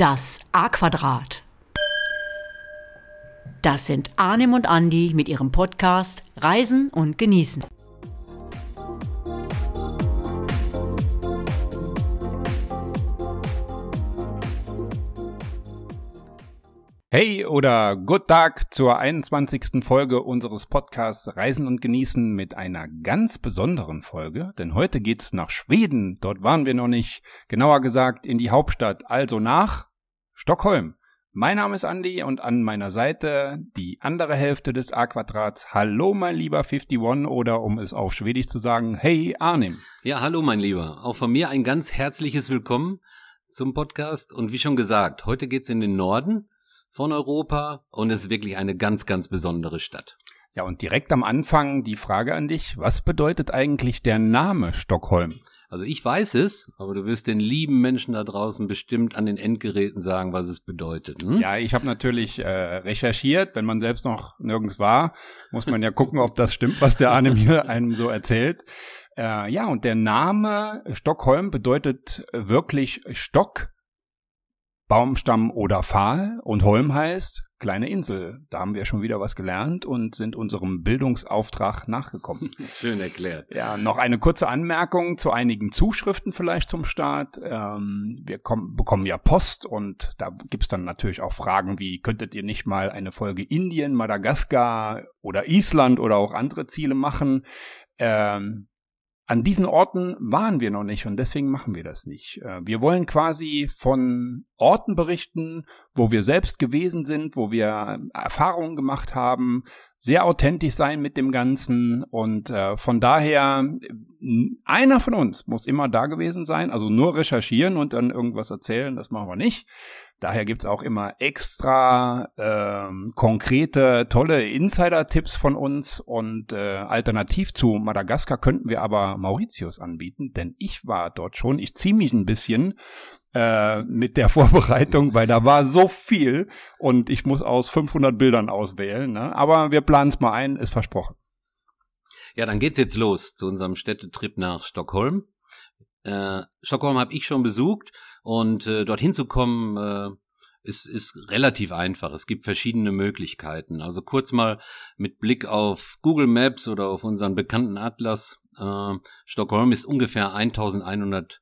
Das A-Quadrat. Das sind Arnim und Andi mit ihrem Podcast Reisen und Genießen. Hey oder Good Tag zur 21. Folge unseres Podcasts Reisen und Genießen mit einer ganz besonderen Folge, denn heute geht's nach Schweden. Dort waren wir noch nicht, genauer gesagt in die Hauptstadt, also nach Stockholm. Mein Name ist Andy und an meiner Seite die andere Hälfte des A-Quadrats. Hallo mein lieber 51 oder um es auf Schwedisch zu sagen, hey Arnim. Ja, hallo mein Lieber. Auch von mir ein ganz herzliches Willkommen zum Podcast und wie schon gesagt, heute geht's in den Norden von Europa und es ist wirklich eine ganz, ganz besondere Stadt. Ja, und direkt am Anfang die Frage an dich, was bedeutet eigentlich der Name Stockholm? Also ich weiß es, aber du wirst den lieben Menschen da draußen bestimmt an den Endgeräten sagen, was es bedeutet. Hm? Ja, ich habe natürlich äh, recherchiert. Wenn man selbst noch nirgends war, muss man ja gucken, ob das stimmt, was der Arne mir einem so erzählt. Äh, ja, und der Name Stockholm bedeutet wirklich Stock Baumstamm oder Pfahl und Holm heißt kleine Insel. Da haben wir schon wieder was gelernt und sind unserem Bildungsauftrag nachgekommen. Schön erklärt. Ja, noch eine kurze Anmerkung zu einigen Zuschriften vielleicht zum Start. Ähm, wir kommen, bekommen ja Post und da gibt's dann natürlich auch Fragen wie, könntet ihr nicht mal eine Folge Indien, Madagaskar oder Island oder auch andere Ziele machen? Ähm, an diesen Orten waren wir noch nicht und deswegen machen wir das nicht. Äh, wir wollen quasi von Orten berichten, wo wir selbst gewesen sind, wo wir Erfahrungen gemacht haben, sehr authentisch sein mit dem Ganzen und äh, von daher einer von uns muss immer da gewesen sein, also nur recherchieren und dann irgendwas erzählen, das machen wir nicht. Daher gibt's auch immer extra ähm, konkrete, tolle Insider-Tipps von uns und äh, alternativ zu Madagaskar könnten wir aber Mauritius anbieten, denn ich war dort schon. Ich ziehe mich ein bisschen äh, mit der Vorbereitung, weil da war so viel und ich muss aus 500 Bildern auswählen. Ne? Aber wir planen es mal ein, ist versprochen. Ja, dann geht's jetzt los zu unserem Städtetrip nach Stockholm. Äh, Stockholm habe ich schon besucht und äh, dorthin zu kommen äh, ist, ist relativ einfach. Es gibt verschiedene Möglichkeiten. Also kurz mal mit Blick auf Google Maps oder auf unseren bekannten Atlas. Äh, Stockholm ist ungefähr 1100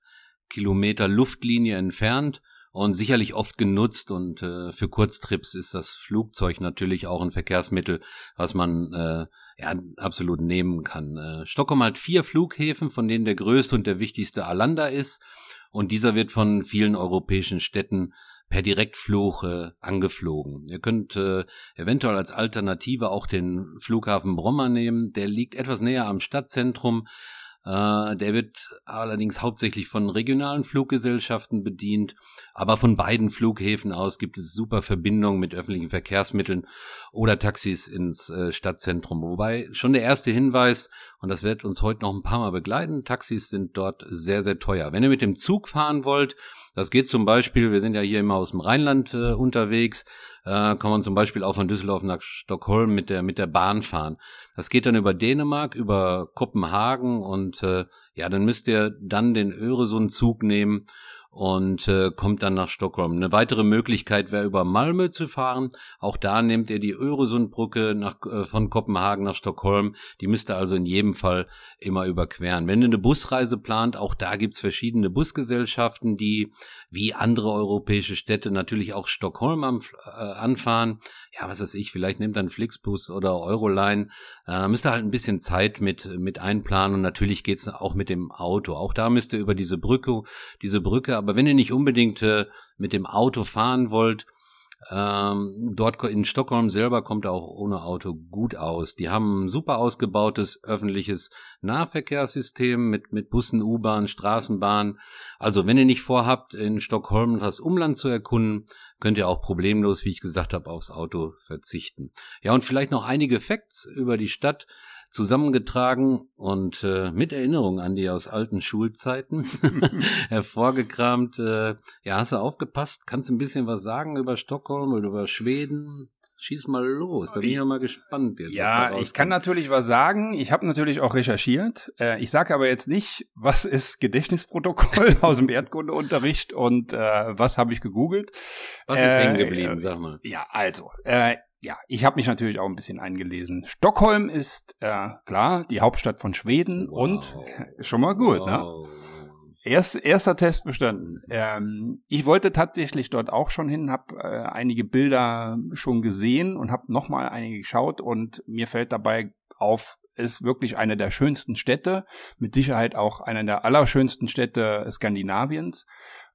Kilometer Luftlinie entfernt und sicherlich oft genutzt und äh, für Kurztrips ist das Flugzeug natürlich auch ein Verkehrsmittel, was man äh, ja, absolut nehmen kann. Äh, Stockholm hat vier Flughäfen, von denen der größte und der wichtigste Alanda ist. Und dieser wird von vielen europäischen Städten per Direktflug äh, angeflogen. Ihr könnt äh, eventuell als Alternative auch den Flughafen Bromma nehmen. Der liegt etwas näher am Stadtzentrum, der wird allerdings hauptsächlich von regionalen Fluggesellschaften bedient, aber von beiden Flughäfen aus gibt es super Verbindungen mit öffentlichen Verkehrsmitteln oder Taxis ins äh, Stadtzentrum. Wobei schon der erste Hinweis, und das wird uns heute noch ein paar Mal begleiten, Taxis sind dort sehr, sehr teuer. Wenn ihr mit dem Zug fahren wollt, das geht zum Beispiel, wir sind ja hier immer aus dem Rheinland äh, unterwegs, äh, kann man zum Beispiel auch von Düsseldorf nach Stockholm mit der, mit der Bahn fahren. Das geht dann über Dänemark, über Kopenhagen und äh, ja, dann müsst ihr dann den Öresund-Zug nehmen und äh, kommt dann nach Stockholm. Eine weitere Möglichkeit wäre über Malmö zu fahren. Auch da nehmt ihr die Öresundbrücke nach, äh, von Kopenhagen nach Stockholm. Die müsst ihr also in jedem Fall immer überqueren. Wenn ihr eine Busreise plant, auch da gibt's verschiedene Busgesellschaften, die wie andere europäische Städte natürlich auch Stockholm am, äh, anfahren. Ja, was weiß ich, vielleicht nehmt dann Flixbus oder Euroline. Äh, müsst ihr halt ein bisschen Zeit mit, mit einplanen und natürlich geht's auch mit dem Auto. Auch da müsst ihr über diese Brücke, diese Brücke aber wenn ihr nicht unbedingt äh, mit dem Auto fahren wollt, ähm, dort in Stockholm selber kommt er auch ohne Auto gut aus. Die haben ein super ausgebautes öffentliches Nahverkehrssystem mit, mit Bussen, U-Bahn, Straßenbahn. Also wenn ihr nicht vorhabt, in Stockholm das Umland zu erkunden, könnt ihr auch problemlos, wie ich gesagt habe, aufs Auto verzichten. Ja, und vielleicht noch einige Facts über die Stadt zusammengetragen und äh, mit Erinnerung an die aus alten Schulzeiten hervorgekramt. Äh, ja, hast du aufgepasst? Kannst du ein bisschen was sagen über Stockholm oder über Schweden? schieß mal los. Da bin ich ja mal gespannt jetzt. Ja, ich kann natürlich was sagen. Ich habe natürlich auch recherchiert. Äh, ich sage aber jetzt nicht, was ist Gedächtnisprotokoll aus dem Erdkundeunterricht und äh, was habe ich gegoogelt. Was ist äh, hängen geblieben, sag mal. Ja, also, äh, ja, ich habe mich natürlich auch ein bisschen eingelesen. Stockholm ist äh, klar die Hauptstadt von Schweden wow. und schon mal gut, ne? wow. ne? Erst, erster Test bestanden. Ähm, ich wollte tatsächlich dort auch schon hin, habe äh, einige Bilder schon gesehen und habe nochmal einige geschaut und mir fällt dabei auf, ist wirklich eine der schönsten Städte, mit Sicherheit auch eine der allerschönsten Städte Skandinaviens.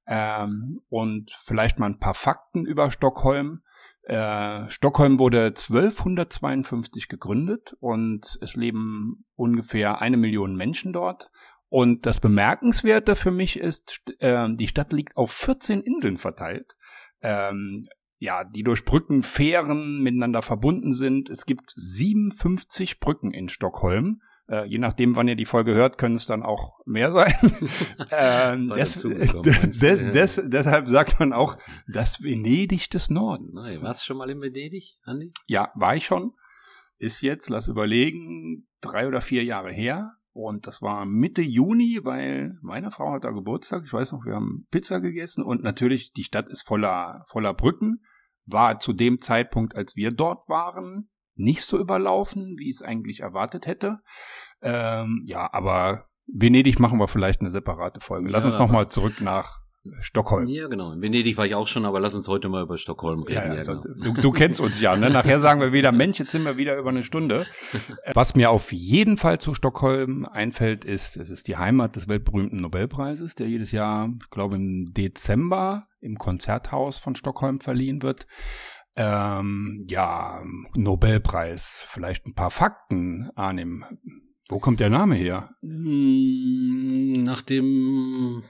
Ähm, und vielleicht mal ein paar Fakten über Stockholm. Äh, Stockholm wurde 1252 gegründet und es leben ungefähr eine Million Menschen dort. Und das Bemerkenswerte für mich ist, äh, die Stadt liegt auf 14 Inseln verteilt. Ähm, ja, die durch Brücken, Fähren miteinander verbunden sind. Es gibt 57 Brücken in Stockholm. Äh, je nachdem, wann ihr die Folge hört, können es dann auch mehr sein. ähm, des, des, des, deshalb sagt man auch das Venedig des Nordens. Nein, warst du schon mal in Venedig, Andi? Ja, war ich schon. Ist jetzt, lass überlegen, drei oder vier Jahre her. Und das war Mitte Juni, weil meine Frau hat da Geburtstag. Ich weiß noch, wir haben Pizza gegessen und natürlich die Stadt ist voller, voller Brücken. War zu dem Zeitpunkt, als wir dort waren, nicht so überlaufen, wie ich es eigentlich erwartet hätte. Ähm, ja, aber Venedig machen wir vielleicht eine separate Folge. Lass ja, uns nochmal zurück nach Stockholm. Ja, genau. In Venedig war ich auch schon, aber lass uns heute mal über Stockholm reden. Ja, ja, also, genau. du, du, kennst uns ja, ne? Nachher sagen wir wieder, Mensch, jetzt sind wir wieder über eine Stunde. Was mir auf jeden Fall zu Stockholm einfällt, ist, es ist die Heimat des weltberühmten Nobelpreises, der jedes Jahr, ich glaube im Dezember im Konzerthaus von Stockholm verliehen wird. Ähm, ja, Nobelpreis, vielleicht ein paar Fakten annehmen. Wo kommt der Name her? Hm, nach dem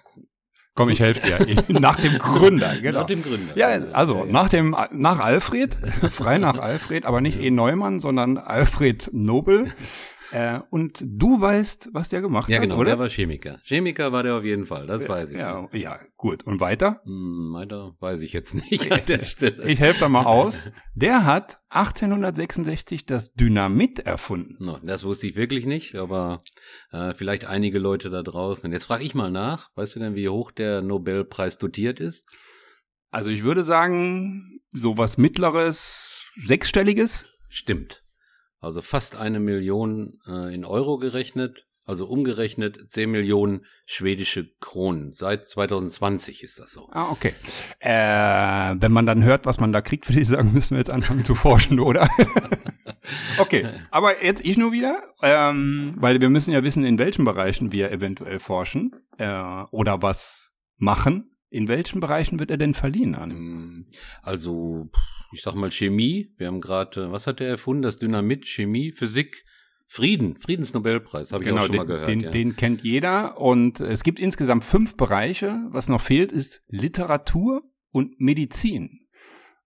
Komm, ich helfe dir. nach dem Gründer, genau. Nach dem Gründer. Ja, also nach dem nach Alfred, frei nach Alfred, aber nicht E. Neumann, sondern Alfred Nobel. Äh, und du weißt, was der gemacht ja, hat, genau, oder? der war Chemiker. Chemiker war der auf jeden Fall, das weiß ich. Ja, ja gut. Und weiter? Hm, weiter weiß ich jetzt nicht an der Stelle. Ich helfe da mal aus. Der hat 1866 das Dynamit erfunden. No, das wusste ich wirklich nicht, aber äh, vielleicht einige Leute da draußen. Jetzt frage ich mal nach. Weißt du denn, wie hoch der Nobelpreis dotiert ist? Also ich würde sagen, sowas mittleres, sechsstelliges. Stimmt. Also fast eine Million äh, in Euro gerechnet, also umgerechnet 10 Millionen schwedische Kronen. Seit 2020 ist das so. Ah, okay. Äh, wenn man dann hört, was man da kriegt, würde ich sagen, müssen wir jetzt anfangen zu forschen, oder? okay, aber jetzt ich nur wieder, ähm, weil wir müssen ja wissen, in welchen Bereichen wir eventuell forschen äh, oder was machen. In welchen Bereichen wird er denn verliehen an? Hm, also, ich sag mal Chemie. Wir haben gerade, was hat er erfunden? Das Dynamit, Chemie, Physik, Frieden, Friedensnobelpreis, habe ich genau, auch schon den, mal gehört. Den, ja. den kennt jeder und es gibt insgesamt fünf Bereiche. Was noch fehlt, ist Literatur und Medizin.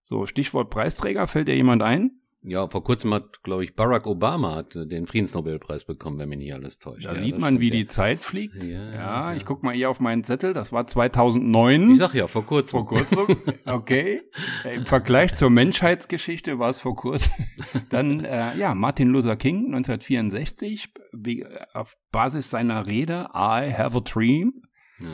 So, Stichwort Preisträger, fällt dir jemand ein? Ja, vor kurzem hat, glaube ich, Barack Obama hat den Friedensnobelpreis bekommen, wenn mich nicht alles täuscht. Da ja, sieht man, wie ja. die Zeit fliegt. Ja, ja, ja. ich guck mal hier auf meinen Zettel, das war 2009. Ich sag ja, vor kurzem. Vor kurzem, okay. Im Vergleich zur Menschheitsgeschichte war es vor kurzem. Dann, äh, ja, Martin Luther King, 1964, wie, auf Basis seiner Rede I Have a Dream.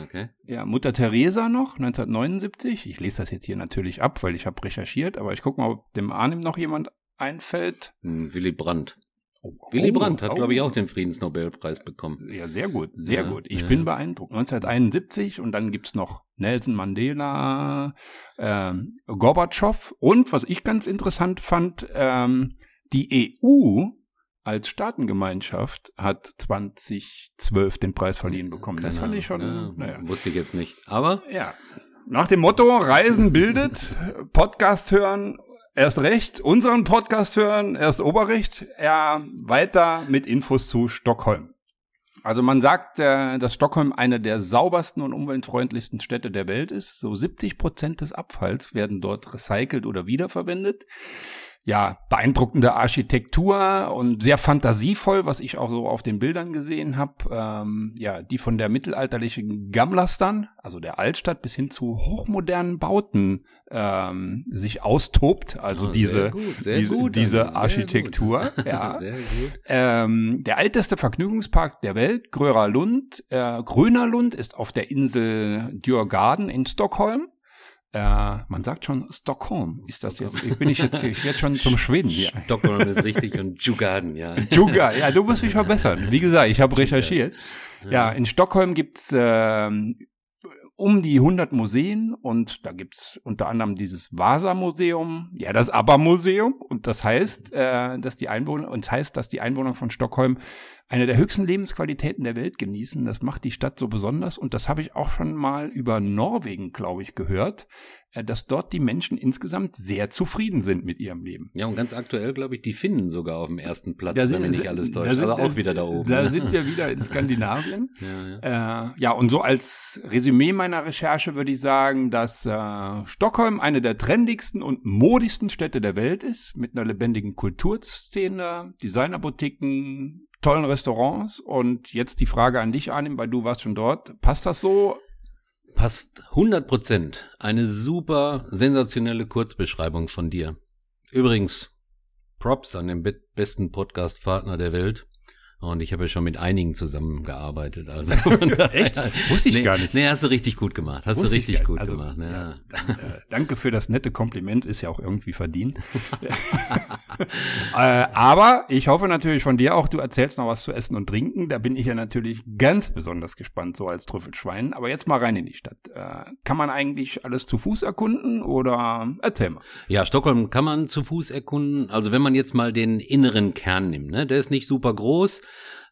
Okay. Ja, Mutter Teresa noch, 1979. Ich lese das jetzt hier natürlich ab, weil ich habe recherchiert, aber ich guck mal, ob dem Arnim noch jemand einfällt. Hm, Willy Brandt. Oh, Willy Brandt hat, oh, glaube ich, auch den Friedensnobelpreis bekommen. Ja, sehr gut, sehr ja, gut. Ich ja. bin beeindruckt. 1971 und dann gibt's noch Nelson Mandela, ähm, Gorbatschow und was ich ganz interessant fand, ähm, die EU als Staatengemeinschaft hat 2012 den Preis verliehen bekommen. Keine das fand ich schon, ja, naja. Wusste ich jetzt nicht. Aber? Ja. Nach dem Motto, Reisen bildet, Podcast hören erst recht, unseren Podcast hören, erst Oberrecht, ja, weiter mit Infos zu Stockholm. Also man sagt, äh, dass Stockholm eine der saubersten und umweltfreundlichsten Städte der Welt ist. So 70 Prozent des Abfalls werden dort recycelt oder wiederverwendet. Ja, beeindruckende Architektur und sehr fantasievoll, was ich auch so auf den Bildern gesehen habe. Ähm, ja, die von der mittelalterlichen Gamlastan, also der Altstadt, bis hin zu hochmodernen Bauten ähm, sich austobt. Also Oh, diese, gut, diese, gut, diese Andi, sehr Architektur. Ja. Ähm, der älteste Vergnügungspark der Welt, Gröra Lund, äh, Gröner Lund, ist auf der Insel Djurgarden in Stockholm. Äh, man sagt schon Stockholm. Ist das jetzt? Ich bin ich jetzt, ich werde schon zum Schweden hier. Stockholm ist richtig und Djugarden, ja. Juga, ja, du musst mich verbessern. Wie gesagt, ich habe recherchiert. Ja, in Stockholm gibt's ähm, um die 100 Museen und da gibt's unter anderem dieses Vasa-Museum, ja, das ABBA-Museum und das heißt, äh, dass die Einwohner, und das heißt, dass die Einwohner von Stockholm eine der höchsten Lebensqualitäten der Welt genießen. Das macht die Stadt so besonders und das habe ich auch schon mal über Norwegen, glaube ich, gehört, äh, dass dort die Menschen insgesamt sehr zufrieden sind mit ihrem Leben. Ja, und ganz aktuell, glaube ich, die Finnen sogar auf dem ersten Platz, Da wenn sind- mich nicht alles täuscht. Also auch wieder da oben. Da ne? sind wir wieder in Skandinavien. ja, ja. Äh, ja, und so als Resümee meiner Recherche würde ich sagen, dass äh, Stockholm eine der trendigsten und modigsten Städte der Welt ist, mit einer lebendigen Kulturszene, Designerboutiquen, tollen Restaurants. Und jetzt die Frage an dich, Arnim, weil du warst schon dort. Passt das so? Passt 100 Prozent. Eine super sensationelle Kurzbeschreibung von dir. Übrigens, Props an den be besten Podcast-Partner der Welt. Und ich habe ja schon mit einigen zusammengearbeitet. Also Echt? Wusste ich nee, gar nicht. Nee, hast du richtig gut gemacht. Hast Wusste du ich richtig gut. Also, gemacht. Ja. ja, äh, danke für das nette Kompliment, ist ja auch irgendwie verdient. äh, aber ich hoffe natürlich von dir auch, du erzählst noch was zu essen und trinken. Da bin ich ja natürlich ganz besonders gespannt, so als Trüffelschwein. Aber jetzt mal rein in die Stadt. Äh, kann man eigentlich alles zu Fuß erkunden oder erzähl mal. Ja, Stockholm kann man zu Fuß erkunden. Also wenn man jetzt mal den inneren Kern nimmt, ne, der ist nicht super groß.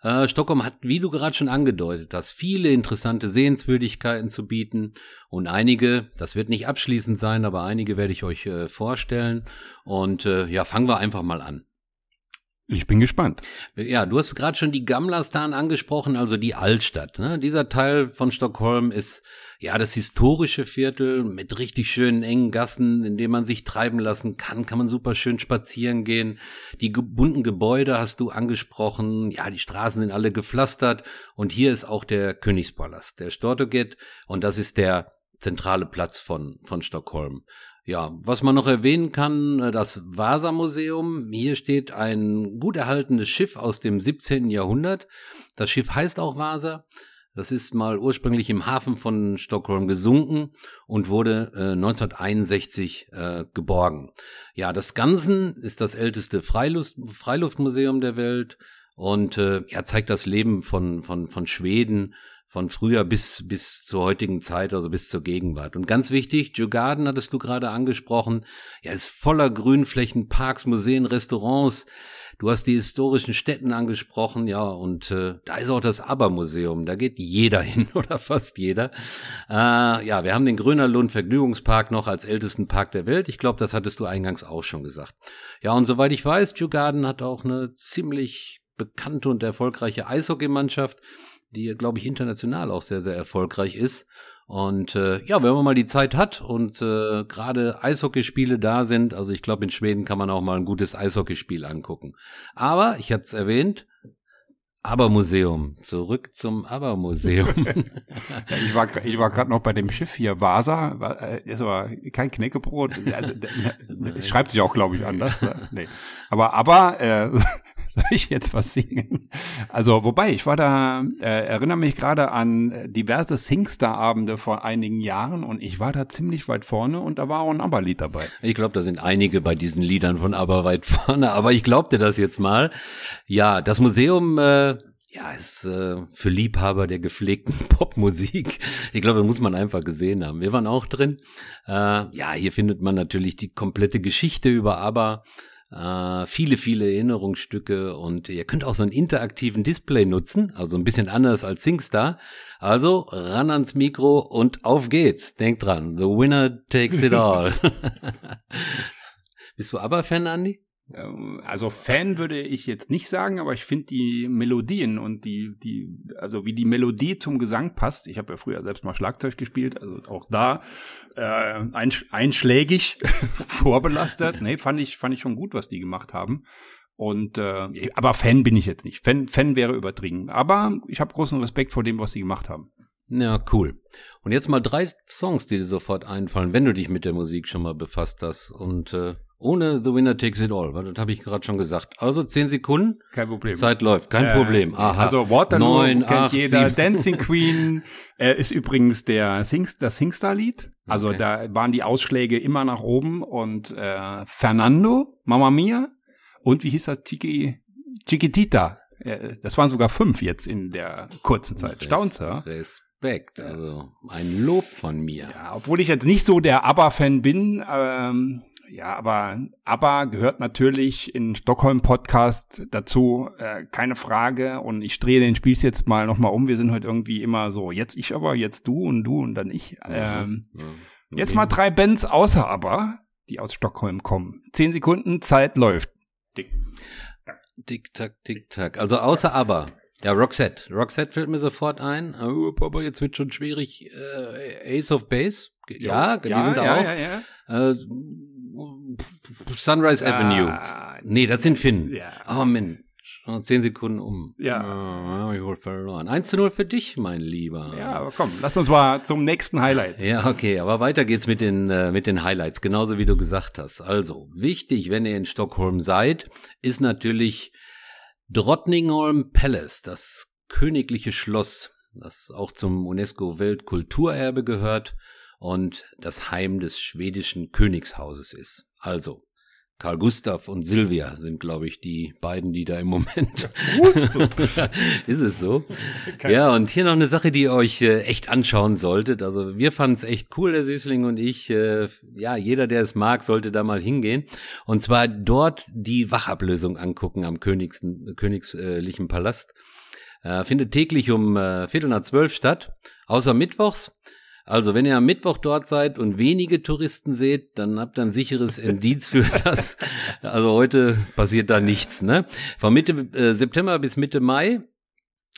Äh, Stockholm hat, wie du gerade schon angedeutet hast, viele interessante Sehenswürdigkeiten zu bieten und einige, das wird nicht abschließend sein, aber einige werde ich euch äh, vorstellen. Und äh, ja, fangen wir einfach mal an. Ich bin gespannt. Ja, du hast gerade schon die Gamlastan angesprochen, also die Altstadt. Ne? Dieser Teil von Stockholm ist ja das historische Viertel mit richtig schönen engen Gassen, in dem man sich treiben lassen kann. Kann man super schön spazieren gehen. Die ge bunten Gebäude hast du angesprochen. Ja, die Straßen sind alle gepflastert. Und hier ist auch der Königspalast, der Stortoget. Und das ist der zentrale Platz von, von Stockholm. Ja, was man noch erwähnen kann, äh, das Vasa-Museum. Hier steht ein gut erhaltenes Schiff aus dem 17. Jahrhundert. Das Schiff heißt auch Vasa. Das ist mal ursprünglich im Hafen von Stockholm gesunken und wurde äh, 1961 äh, geborgen. Ja, das Ganze ist das älteste Freiluft Freiluftmuseum der Welt und äh, ja, zeigt das Leben von, von, von Schweden von früher bis, bis zur heutigen Zeit, also bis zur Gegenwart. Und ganz wichtig, Djurgarden hattest du gerade angesprochen, ja, ist voller Grünflächen, Parks, Museen, Restaurants. Du hast die historischen Städten angesprochen, ja, und äh, da ist auch das ABBA-Museum. Da geht jeder hin oder fast jeder. Äh, ja, wir haben den Grönerlund Vergnügungspark noch als ältesten Park der Welt. Ich glaube, das hattest du eingangs auch schon gesagt. Ja, und soweit ich weiß, Djurgarden hat auch eine ziemlich bekannte und erfolgreiche Eishockeymannschaft, die, glaube ich, international auch sehr, sehr erfolgreich ist. Und äh, ja, wenn man mal die Zeit hat und äh, gerade Eishockeyspiele da sind, also ich glaube, in Schweden kann man auch mal ein gutes Eishockeyspiel angucken. Aber, ich hatte es erwähnt, Aber-Museum. Zurück zum Aber-Museum. Ich war, ich war gerade noch bei dem Schiff hier, Vasa, war, äh, ist aber kein Knäckebrot. Also, schreibt sich auch, glaube ich, anders. ne? Nee. Aber, aber, äh, soll ich jetzt was singen? Also, wobei, ich war da, äh, erinnere mich gerade an äh, diverse Singstar-Abende vor einigen Jahren und ich war da ziemlich weit vorne und da war auch ein ABBA-Lied dabei. Ich glaube, da sind einige bei diesen Liedern von Aber weit vorne, aber ich glaub dir das jetzt mal. Ja, das Museum äh, ja, ist äh, für Liebhaber der gepflegten Popmusik. Ich glaube, das muss man einfach gesehen haben. Wir waren auch drin. Äh, ja, hier findet man natürlich die komplette Geschichte über Aber. Äh, viele, viele Erinnerungsstücke und ihr könnt auch so einen interaktiven Display nutzen, also ein bisschen anders als SingStar. Also ran ans Mikro und auf geht's. Denkt dran, the winner takes it all. Bist du aber Fan, Andi? Ähm, also Fan würde ich jetzt nicht sagen, aber ich finde die Melodien und die, die, also wie die Melodie zum Gesang passt. Ich habe ja früher selbst mal Schlagzeug gespielt, also auch da äh, einschlägig vorbelastet. Nee, fand ich, fand ich schon gut, was die gemacht haben. Und äh, aber Fan bin ich jetzt nicht. Fan, Fan wäre übertrieben. Aber ich habe großen Respekt vor dem, was sie gemacht haben. Ja, cool. Und jetzt mal drei Songs, die dir sofort einfallen, wenn du dich mit der Musik schon mal befasst hast. Und äh, ohne The Winner Takes It All, weil das habe ich gerade schon gesagt. Also zehn Sekunden. Kein Problem. Zeit läuft, kein äh, Problem. Aha. Also Waterloo Neun, kennt acht, jeder. Sieben. Dancing Queen äh, ist übrigens der Sings, das Singstar-Lied. Also okay. da waren die Ausschläge immer nach oben. Und äh, Fernando, Mamma Mia und wie hieß das? Chiqui, Chiquitita. Äh, das waren sogar fünf jetzt in der kurzen Zeit. Staunst du? Respekt, also ein Lob von mir. Ja, obwohl ich jetzt nicht so der ABBA-Fan bin, ähm, ja, aber ABBA gehört natürlich in Stockholm Podcast dazu, äh, keine Frage. Und ich drehe den Spieß jetzt mal nochmal um. Wir sind heute irgendwie immer so, jetzt ich aber, jetzt du und du und dann ich. Ähm, ja, ja. Jetzt mal drei Bands außer ABBA, die aus Stockholm kommen. Zehn Sekunden, Zeit läuft. Dick. Dick, tack, dick, tack. Also außer ABBA. Ja, Roxette. Roxette fällt mir sofort ein. Aber jetzt wird schon schwierig. Äh, Ace of Base. Ja, die ja, sind ja, auch. Ja, ja. Äh, Sunrise ah, Avenue. Nee, das sind Finn. Ja. Oh, Mensch. Zehn Sekunden um. Ja. Oh, ich wohl verloren. 1 zu 0 für dich, mein Lieber. Ja, aber komm, lass uns mal zum nächsten Highlight. Ja, okay, aber weiter geht's mit den, äh, mit den Highlights, genauso wie du gesagt hast. Also, wichtig, wenn ihr in Stockholm seid, ist natürlich Drottningholm Palace, das königliche Schloss, das auch zum UNESCO Weltkulturerbe gehört und das Heim des schwedischen Königshauses ist. Also, Karl Gustav und Silvia sind, glaube ich, die beiden, die da im Moment. ist es so? Ja, und hier noch eine Sache, die ihr euch äh, echt anschauen solltet. Also wir fanden es echt cool, der Süßling und ich. Äh, ja, jeder, der es mag, sollte da mal hingehen. Und zwar dort die Wachablösung angucken am Königs, königlichen Palast. Äh, findet täglich um äh, Viertel nach zwölf statt, außer Mittwochs. Also, wenn ihr am Mittwoch dort seid und wenige Touristen seht, dann habt ihr ein sicheres Indiz für das. Also heute passiert da nichts. Ne? Von Mitte äh, September bis Mitte Mai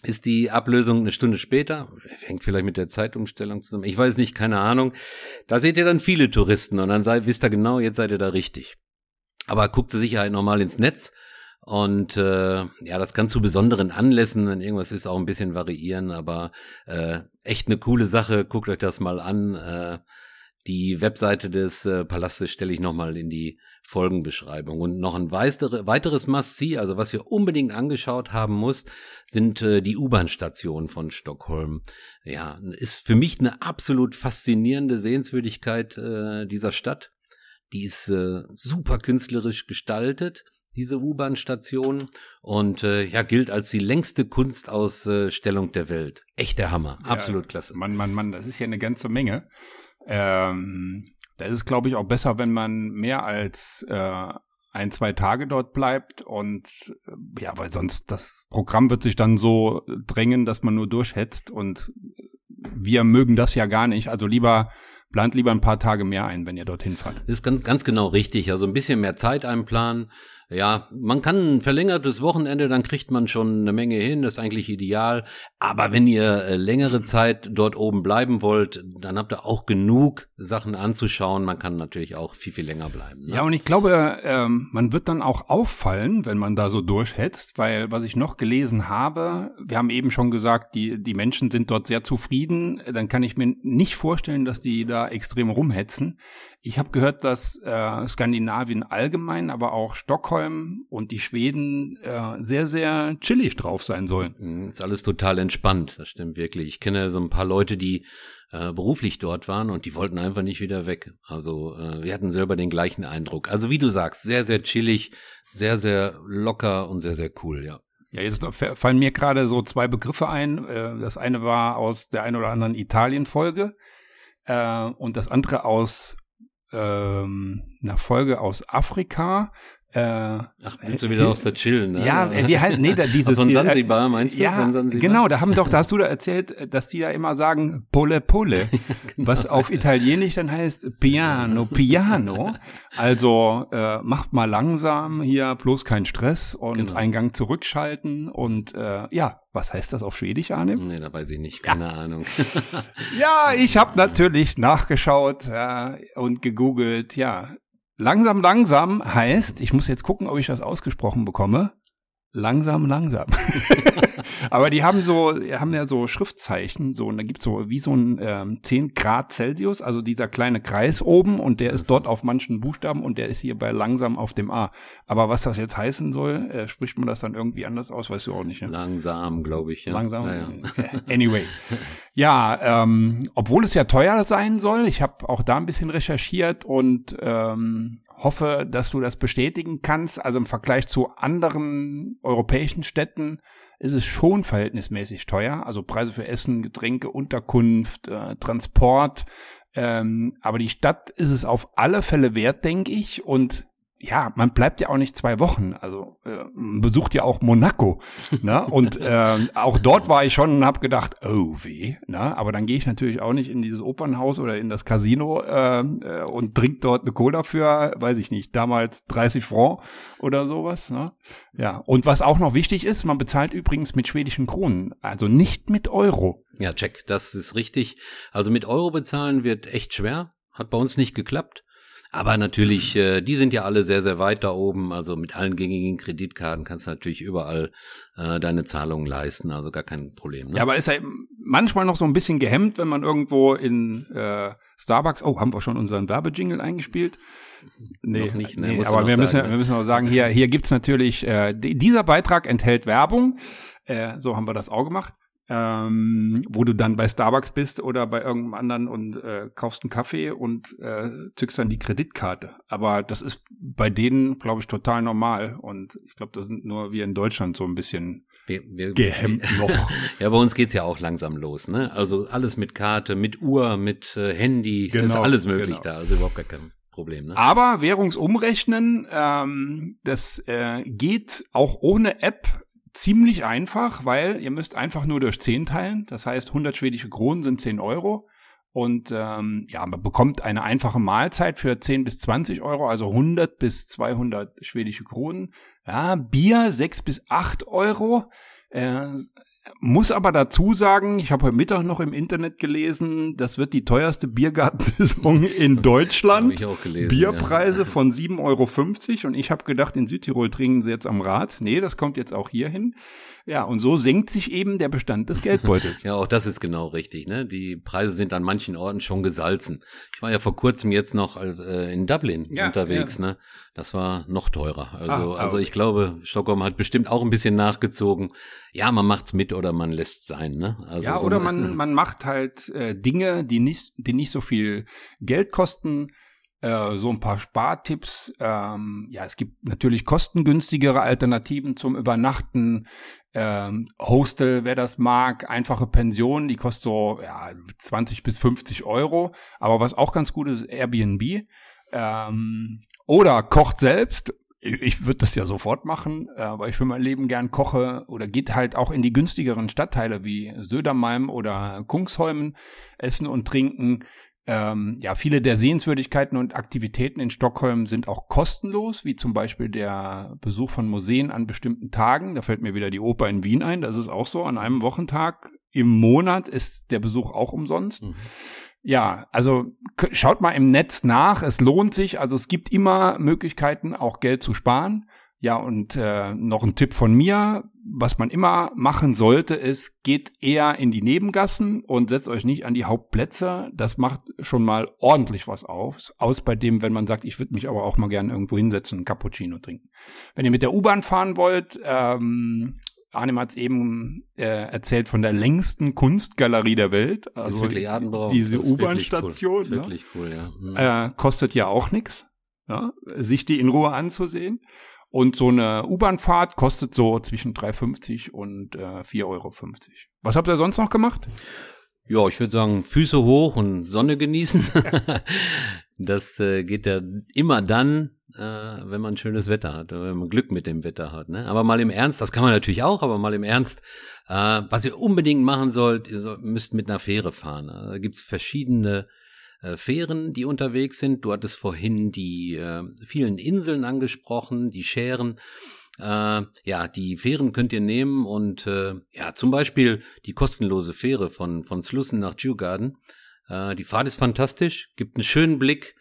ist die Ablösung eine Stunde später. Hängt vielleicht mit der Zeitumstellung zusammen. Ich weiß nicht, keine Ahnung. Da seht ihr dann viele Touristen und dann seid, wisst ihr genau, jetzt seid ihr da richtig. Aber guckt zur Sicherheit nochmal ins Netz. Und äh, ja, das kann zu besonderen Anlässen, wenn irgendwas ist, auch ein bisschen variieren, aber äh, echt eine coole Sache. Guckt euch das mal an. Äh, die Webseite des äh, Palastes stelle ich nochmal in die Folgenbeschreibung. Und noch ein weitere, weiteres Must-See, also was ihr unbedingt angeschaut haben muss, sind äh, die U-Bahn-Stationen von Stockholm. Ja, ist für mich eine absolut faszinierende Sehenswürdigkeit äh, dieser Stadt. Die ist äh, super künstlerisch gestaltet diese U-Bahn-Station und äh, ja gilt als die längste Kunstausstellung der Welt. Echt der Hammer, absolut ja, klasse. Mann, Mann, Mann, das ist ja eine ganze Menge. Ähm, da ist es, glaube ich, auch besser, wenn man mehr als äh, ein, zwei Tage dort bleibt und äh, ja, weil sonst das Programm wird sich dann so drängen, dass man nur durchhetzt und wir mögen das ja gar nicht. Also lieber plant lieber ein paar Tage mehr ein, wenn ihr dorthin fahrt. Das ist ganz, ganz genau richtig. Also ein bisschen mehr Zeit einplanen. Ja, man kann ein verlängertes Wochenende, dann kriegt man schon eine Menge hin, das ist eigentlich ideal. Aber wenn ihr äh, längere Zeit dort oben bleiben wollt, dann habt ihr auch genug Sachen anzuschauen. Man kann natürlich auch viel, viel länger bleiben. Ne? Ja, und ich glaube, ähm, man wird dann auch auffallen, wenn man da so durchhetzt, weil was ich noch gelesen habe, wir haben eben schon gesagt, die, die Menschen sind dort sehr zufrieden. Dann kann ich mir nicht vorstellen, dass die da extrem rumhetzen. Ich habe gehört, dass äh, Skandinavien allgemein, aber auch Stockholm und die Schweden äh, sehr, sehr chillig drauf sein sollen. Mhm, ist alles total entspannt, das stimmt wirklich. Ich kenne so ein paar Leute, die äh, beruflich dort waren und die wollten einfach nicht wieder weg. Also äh, wir hatten selber den gleichen Eindruck. Also wie du sagst, sehr, sehr chillig, sehr, sehr locker und sehr, sehr cool, ja. Ja, jetzt fallen mir gerade so zwei Begriffe ein. Äh, das eine war aus der ein oder anderen Italien-Folge äh, und das andere aus ähm, einer Folge aus Afrika. Äh, Ach, willst du wieder aus der Chillen? Ne? Ja, äh, wie heißt, nee, da, dieses. Von äh, Sansibar, meinst du? Ja, Von Sansibar? genau, da haben doch, da hast du da erzählt, dass die da immer sagen Pole Pole, genau. was auf Italienisch dann heißt Piano, Piano. Also äh, macht mal langsam hier, bloß kein Stress und Genau. Eingang zurückschalten und äh, ja, was heißt das auf Schwedisch, Arnim? Nee, da weiß ich nicht, keine Ahnung. Ja, ich habe natürlich nachgeschaut äh, und gegoogelt. Ja, langsam, langsam heißt, ich muss jetzt gucken, ob ich das ausgesprochen bekomme. Langsam, langsam. Aber die haben so, haben ja so Schriftzeichen, so, und da gibt's so wie so ein ähm, 10 Grad Celsius, also dieser kleine Kreis oben und der ist dort auf manchen Buchstaben und der ist hier bei langsam auf dem A. Aber was das jetzt heißen soll, äh, spricht man das dann irgendwie anders aus, weißt du auch nicht, ne? Langsam, glaube ich. Ja. Langsam. Ja, ja. Anyway. Ja, ähm, obwohl es ja teuer sein soll, ich habe auch da ein bisschen recherchiert und ähm, hoffe, dass du das bestätigen kannst. Also im Vergleich zu anderen europäischen Städten ist es schon verhältnismäßig teuer. Also Preise für Essen, Getränke, Unterkunft, äh, Transport. Ähm, aber die Stadt ist es auf alle Fälle wert, denke ich. Und ja, man bleibt ja auch nicht zwei Wochen. Also äh, man besucht ja auch Monaco. Ne? Und ähm, auch dort war ich schon und habe gedacht, oh weh. Ne? Aber dann gehe ich natürlich auch nicht in dieses Opernhaus oder in das Casino ähm, äh, und trink dort eine Cola für, weiß ich nicht, damals 30 Franc oder sowas. Ne? Ja, und was auch noch wichtig ist, man bezahlt übrigens mit schwedischen Kronen, also nicht mit Euro. Ja, check, das ist richtig. Also mit Euro bezahlen wird echt schwer. Hat bei uns nicht geklappt. Aber natürlich, äh, die sind ja alle sehr, sehr weit da oben. Also mit allen gängigen Kreditkarten kannst du natürlich überall äh, deine Zahlungen leisten. Also gar kein Problem. Ne? Ja, aber ist ja manchmal noch so ein bisschen gehemmt, wenn man irgendwo in äh, Starbucks, oh, haben wir schon unseren Werbejingle eingespielt? Nee, Noch nicht, ne? nee Musst du aber wir müssen, sagen, ne? wir müssen auch sagen, hier, hier gibt's natürlich, äh, di- dieser Beitrag enthält Werbung, äh, so haben wir das auch gemacht, ähm, wo du dann bei Starbucks bist oder bei irgendeinem anderen und äh, kaufst einen Kaffee und äh, zückst dann die Kreditkarte. Aber das ist bei denen, glaube ich, total normal und ich glaube, das sind nur wir in Deutschland so ein bisschen Wir, wir, gehemmt noch. Ja, bei uns geht's ja auch langsam los, ne? Also alles mit Karte, mit Uhr, mit äh, Handy, das ist Genau, alles möglich genau. da. Also überhaupt gar kein Problem, ne? Aber Währungsumrechnen, ähm, das äh, geht auch ohne App ziemlich einfach, weil ihr müsst einfach nur durch 10 teilen. Das heißt, 100 schwedische Kronen sind 10 Euro. Und ähm, ja, man bekommt eine einfache Mahlzeit für 10 bis 20 Euro, also 100 bis 200 schwedische Kronen. Ja, Bier 6 bis 8 Euro. Äh, muss aber dazu sagen, ich habe heute Mittag noch im Internet gelesen, das wird die teuerste Biergartensaison in Deutschland. Gelesen, Bierpreise ja. von 7,50 Euro und ich habe gedacht, in Südtirol trinken sie jetzt am Rad. Nee, das kommt jetzt auch hier hin. Ja, und so senkt sich eben der Bestand des Geldbeutels. Ja, auch das ist genau richtig. Ne? Die Preise sind an manchen Orten schon gesalzen. Ich war ja vor kurzem jetzt noch äh, in Dublin Ja, unterwegs. Ne? Das war noch teurer. Also, Ah, also ich glaube, Stockholm hat bestimmt auch ein bisschen nachgezogen. Ja, man macht's mit oder man lässt sein. Ne? Also ja, so oder man, man macht halt äh, Dinge, die nicht, die nicht so viel Geld kosten. Äh, so ein paar Spartipps. Ähm, ja, es gibt natürlich kostengünstigere Alternativen zum Übernachten. Ähm, Hostel, wer das mag, einfache Pension, die kostet so ja, 20 bis 50 Euro. Aber was auch ganz gut ist, Airbnb. Ähm, oder kocht selbst. Ich, ich würde das ja sofort machen, äh, weil ich für mein Leben gern koche oder geht halt auch in die günstigeren Stadtteile wie Södermalm oder Kungsholmen essen und trinken. Ähm, ja, viele der Sehenswürdigkeiten und Aktivitäten in Stockholm sind auch kostenlos, wie zum Beispiel der Besuch von Museen an bestimmten Tagen. Da fällt mir wieder die Oper in Wien ein. Das ist auch so. An einem Wochentag im Monat ist der Besuch auch umsonst. Mhm. Ja, also schaut mal im Netz nach. Es lohnt sich. Also es gibt immer Möglichkeiten, auch Geld zu sparen. Ja, und äh, noch ein Tipp von mir, was man immer machen sollte, ist, geht eher in die Nebengassen und setzt euch nicht an die Hauptplätze. Das macht schon mal ordentlich was aus, aus bei dem, wenn man sagt, ich würde mich aber auch mal gerne irgendwo hinsetzen und Cappuccino trinken. Wenn ihr mit der U-Bahn fahren wollt, ähm, Arnim hat es eben äh, erzählt von der längsten Kunstgalerie der Welt. Also diese U-Bahn-Station, Cool. ne? Wirklich cool, ja. Mhm. äh, kostet ja auch nichts, ja, sich die in Ruhe anzusehen. Und so eine U-Bahn-Fahrt kostet so zwischen 3,50 und äh, 4,50 Euro. Was habt ihr sonst noch gemacht? Ja, ich würde sagen, Füße hoch und Sonne genießen. das äh, geht ja immer dann, äh, wenn man schönes Wetter hat, wenn man Glück mit dem Wetter hat. Ne? Aber mal im Ernst, das kann man natürlich auch, aber mal im Ernst, äh, was ihr unbedingt machen sollt, ihr müsst mit einer Fähre fahren. Also, da gibt's verschiedene äh, Fähren, die unterwegs sind. Du hattest vorhin die äh, vielen Inseln angesprochen, die Schären. Äh, ja, die Fähren könnt ihr nehmen und äh, ja, zum Beispiel die kostenlose Fähre von, von Slussen nach Djurgarden. Äh, die Fahrt ist fantastisch, gibt einen schönen Blick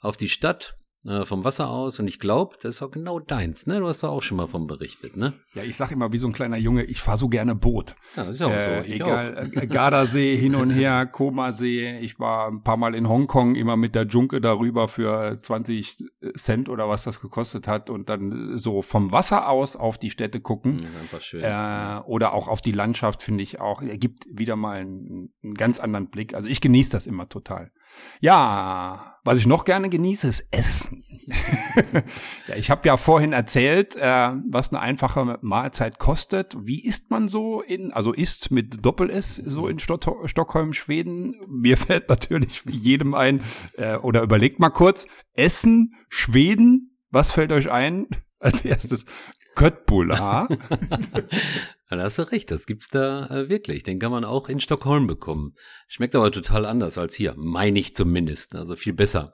auf die Stadt äh, vom Wasser aus und ich glaube, das ist auch genau deins, ne? Du hast da auch schon mal von berichtet, ne? Ja, ich sag immer wie so ein kleiner Junge, ich fahre so gerne Boot. Ja, ist auch Äh, so. Ich egal, auch. äh, Gardasee hin und her, Komasee. Ich war ein paar Mal in Hongkong, immer mit der Junke darüber für 20 Cent oder was das gekostet hat und dann so vom Wasser aus auf die Städte gucken. Ja, einfach schön. Äh, oder auch auf die Landschaft finde ich auch, er gibt wieder mal einen, einen ganz anderen Blick. Also ich genieße das immer total. Ja, was ich noch gerne genieße, ist Essen. ja, ich habe ja vorhin erzählt, äh, was eine einfache Mahlzeit kostet. Wie isst man so in, also isst mit Doppel-S so in Stott Stockholm, Schweden? Mir fällt natürlich wie jedem ein, äh, oder überlegt mal kurz, Essen, Schweden, was fällt euch ein? Als erstes Köttbullar. Da hast du recht, das gibt's da äh, wirklich. Den kann man auch in Stockholm bekommen. Schmeckt aber total anders als hier, meine ich zumindest. Also viel besser.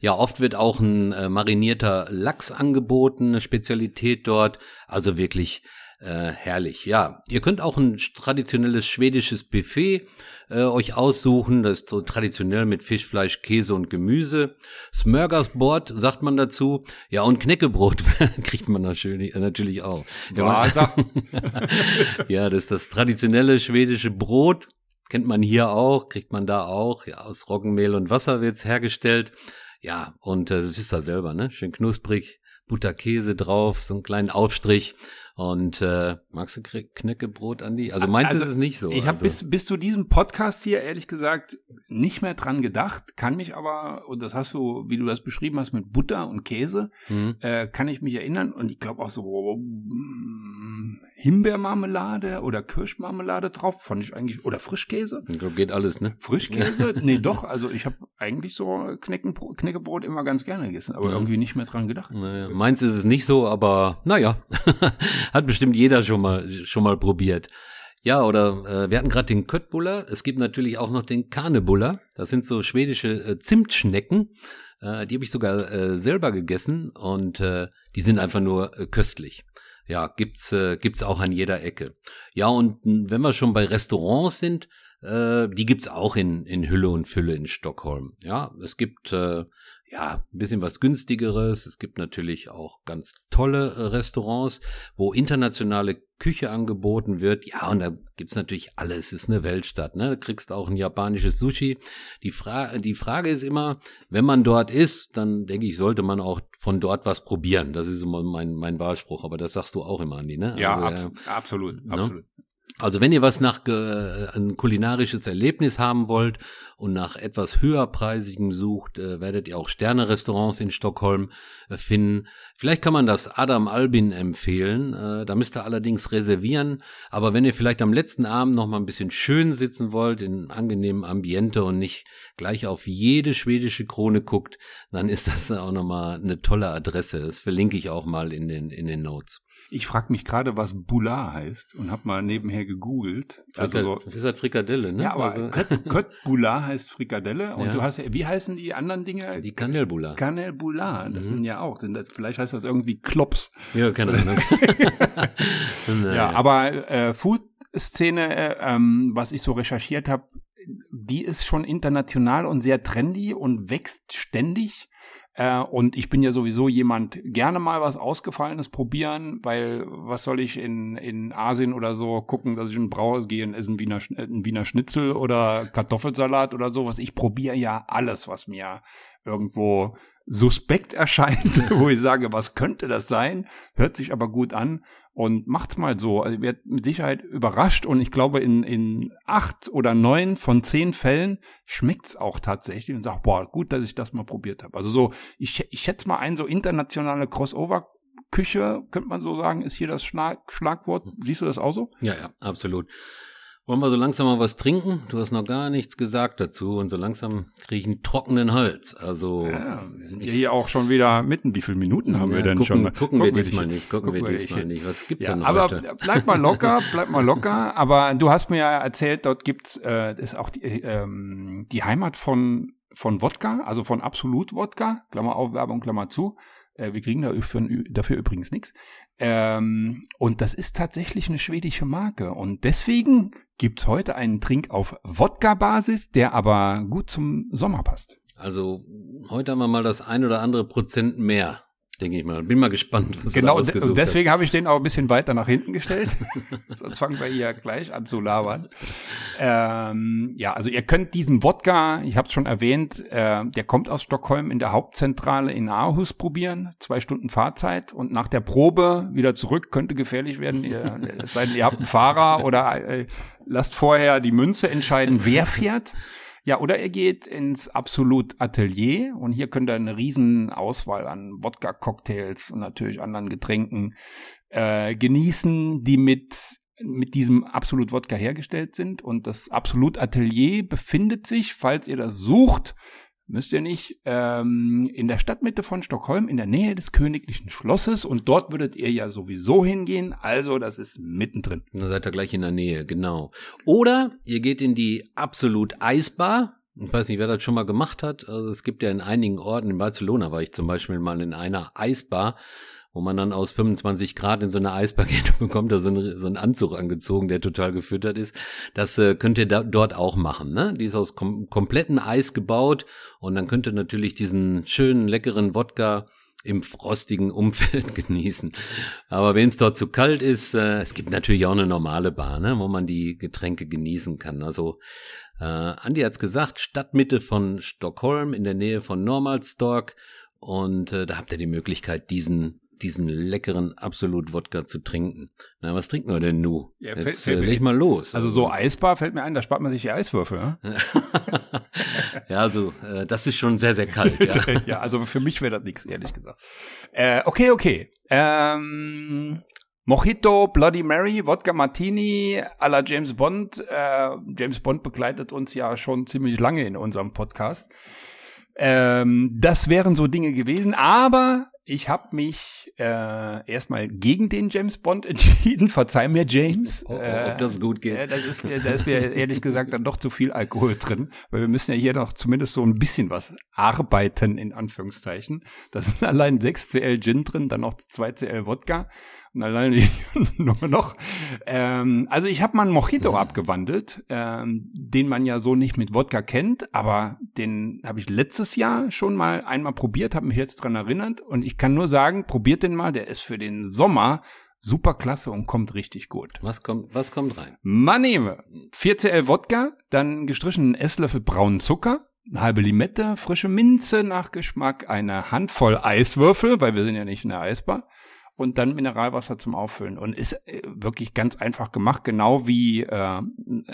Ja, oft wird auch ein äh, marinierter Lachs angeboten, eine Spezialität dort. Also wirklich äh, herrlich. Ja, ihr könnt auch ein traditionelles schwedisches Buffet äh, euch aussuchen. Das ist so traditionell mit Fisch, Fleisch, Käse und Gemüse. Smörgåsbord sagt man dazu. Ja, und Knäckebrot kriegt man natürlich, äh, natürlich auch. Ja, Ja, das ist das traditionelle schwedische Brot. Kennt man hier auch, kriegt man da auch. Ja, aus Roggenmehl und Wasser wird's hergestellt. Ja, und äh, das wisst ihr selber, ne? Schön knusprig, Butterkäse drauf, so einen kleinen Aufstrich. Und äh, magst du Knäckebrot, Andi? Also meinst du Also, ist es nicht so? Ich habe also, bis, bis zu diesem Podcast hier ehrlich gesagt nicht mehr dran gedacht, kann mich aber, und das hast du, wie du das beschrieben hast, mit Butter und Käse, hm, äh, kann ich mich erinnern und ich glaube auch so mm, Himbeermarmelade oder Kirschmarmelade drauf, fand ich eigentlich, oder Frischkäse. ich glaub, geht alles, ne? Frischkäse? nee, doch, also ich habe eigentlich so Kneckenbro Knäckebrot immer ganz gerne gegessen, aber Ja. irgendwie nicht mehr dran gedacht. Naja, meins ist es nicht so, aber naja, hat bestimmt jeder schon mal schon mal probiert. Ja, oder äh, wir hatten gerade den Köttbullar. Es gibt natürlich auch noch den Karnebuller. Das sind so schwedische äh, Zimtschnecken. Äh, die habe ich sogar äh, selber gegessen und äh, die sind einfach nur äh, köstlich. Ja, gibt's äh, gibt's auch an jeder Ecke. Ja, und mh, wenn wir schon bei Restaurants sind, äh, die gibt's auch in in Hülle und Fülle in Stockholm. Ja, es gibt äh, ja, ein bisschen was günstigeres. Es gibt natürlich auch ganz tolle äh, Restaurants, wo internationale Küche angeboten wird. Ja, und da gibt's natürlich alles. Es ist eine Weltstadt. Ne? Du kriegst auch ein japanisches Sushi. Die, Fra die Frage ist immer, wenn man dort ist, dann denke ich, sollte man auch von dort was probieren. Das ist immer mein, mein Wahlspruch. Aber das sagst du auch immer, Andi, ne? Ja, also, abs absolut, ne? absolut. Also wenn ihr was nach äh, ein kulinarisches Erlebnis haben wollt und nach etwas höherpreisigem sucht, äh, werdet ihr auch Sterne-Restaurants in Stockholm äh, finden. Vielleicht kann man das Adam Albin empfehlen. Äh, da müsst ihr allerdings reservieren. Aber wenn ihr vielleicht am letzten Abend noch mal ein bisschen schön sitzen wollt, in angenehmem Ambiente und nicht gleich auf jede schwedische Krone guckt, dann ist das auch noch mal eine tolle Adresse. Das verlinke ich auch mal in den in den Notes. Ich frage mich gerade, was Bular heißt und habe mal nebenher gegoogelt. Also so, das ist halt Frikadelle, ne? ja, aber Also- Kött, Köttbullar heißt Frikadelle und Ja. du hast ja, wie heißen die anderen Dinge? Die Kanelbulla. Kanelbullar, das Mhm. sind ja auch, sind das, vielleicht heißt das irgendwie Klops. Ja, keine Ahnung. Naja. Ja, aber äh, Food-Szene, äh, ähm, was ich so recherchiert habe, die ist schon international und sehr trendy und wächst ständig. Äh, und ich bin ja sowieso jemand, gerne mal was Ausgefallenes probieren, weil was soll ich in, in Asien oder so gucken, dass ich in ein Brauhaus gehe und esse einen Wiener, einen Wiener Schnitzel oder Kartoffelsalat oder sowas. Ich probiere ja alles, was mir irgendwo suspekt erscheint, wo ich sage, was könnte das sein? Hört sich aber gut an und macht's mal so. Also ihr werdet mit Sicherheit überrascht und ich glaube, in, in acht oder neun von zehn Fällen schmeckt's auch tatsächlich und sagt, boah, gut, dass ich das mal probiert habe. Also so, ich, ich schätze mal ein, so internationale Crossover Küche, könnte man so sagen, ist hier das Schlag, Schlagwort. Siehst du das auch so? ja, ja, absolut. Wollen wir so langsam mal was trinken? Du hast noch gar nichts gesagt dazu und so langsam kriege ich einen trockenen Hals. Also ja, wir sind ja hier auch schon wieder mitten. Wie viele Minuten haben ja, wir denn gucken, schon? Gucken, gucken wir diesmal nicht. Gucken, gucken wir diesmal nicht. Was gibt's ja, denn aber heute? bleib mal locker, bleib mal locker. Aber du hast mir ja erzählt, dort gibt's äh, ist auch die, ähm, die Heimat von von Wodka, also von Absolut Wodka. Klammer auf, Werbung, Klammer zu. Äh, wir kriegen dafür, dafür übrigens nichts. Ähm, und das ist tatsächlich eine schwedische Marke. Und deswegen gibt's heute einen Trink auf Wodka-Basis, der aber gut zum Sommer passt. Also heute haben wir mal das ein oder andere Prozent mehr, denke ich mal. Bin mal gespannt, was genau, du und deswegen habe ich den auch ein bisschen weiter nach hinten gestellt. Sonst fangen wir hier gleich an zu labern. Ähm, ja, also ihr könnt diesen Wodka, ich habe es schon erwähnt, äh, der kommt aus Stockholm in der Hauptzentrale in Aarhus probieren. Zwei Stunden Fahrzeit und nach der Probe wieder zurück könnte gefährlich werden. Ihr, es sei denn, ihr habt einen Fahrer oder äh, lasst vorher die Münze entscheiden, wer fährt. Ja, oder ihr geht ins Absolut Atelier und hier könnt ihr eine riesen Auswahl an Wodka-Cocktails und natürlich anderen Getränken äh, genießen, die mit mit diesem Absolut Wodka hergestellt sind. Und das Absolut Atelier befindet sich, falls ihr das sucht, müsst ihr nicht, ähm, in der Stadtmitte von Stockholm, in der Nähe des Königlichen Schlosses. Und dort würdet ihr ja sowieso hingehen. Also, das ist mittendrin. Da seid ihr gleich in der Nähe, genau. Oder ihr geht in die Absolut Eisbar. Ich weiß nicht, wer das schon mal gemacht hat. Also es gibt ja in einigen Orten, in Barcelona war ich zum Beispiel mal in einer Eisbar, wo man dann aus 25 Grad in so eine Eisbar geht und bekommt da so, eine, so einen Anzug angezogen, der total gefüttert ist. Das äh, könnt ihr da, dort auch machen. Ne? Die ist aus kom komplettem Eis gebaut und dann könnt ihr natürlich diesen schönen, leckeren Wodka im frostigen Umfeld genießen. Aber wenn es dort zu kalt ist, äh, es gibt natürlich auch eine normale Bar, ne, wo man die Getränke genießen kann. Also äh, Andi hat's gesagt, Stadtmitte von Stockholm in der Nähe von Normalstorg und äh, da habt ihr die Möglichkeit, diesen diesen leckeren Absolut-Wodka zu trinken. Na, was trinken wir denn nu? Ja, Jetzt fällt- fällt äh, leg mal los. Also so Eisbar fällt mir ein, da spart man sich die Eiswürfel. Ne? ja, also äh, das ist schon sehr, sehr kalt. ja. ja, also für mich wäre das nichts, ehrlich gesagt. Äh, okay, okay. Ähm, Mojito, Bloody Mary, Wodka Martini à la James Bond. Äh, James Bond begleitet uns ja schon ziemlich lange in unserem Podcast. Ähm, das wären so Dinge gewesen, aber ich habe mich äh, erstmal gegen den James Bond entschieden. Verzeih mir, James. Oh, oh, ob das gut geht. Äh, das ist da ist mir ehrlich gesagt dann doch zu viel Alkohol drin, weil wir müssen ja hier noch zumindest so ein bisschen was arbeiten, in Anführungszeichen. Da sind allein 6 CL Gin drin, dann noch 2 CL Wodka allein nur noch. Ähm, also ich habe mal einen Mojito abgewandelt, ähm, den man ja so nicht mit Wodka kennt, aber den habe ich letztes Jahr schon mal einmal probiert, habe mich jetzt dran erinnert und ich kann nur sagen, probiert den mal, der ist für den Sommer super klasse und kommt richtig gut. Was kommt, was kommt rein? Man nehme 4 CL Wodka, dann gestrichenen Esslöffel braunen Zucker, eine halbe Limette, frische Minze nach Geschmack, eine Handvoll Eiswürfel, weil wir sind ja nicht in der Eisbar, und dann Mineralwasser zum Auffüllen. Und ist äh, wirklich ganz einfach gemacht, genau wie äh,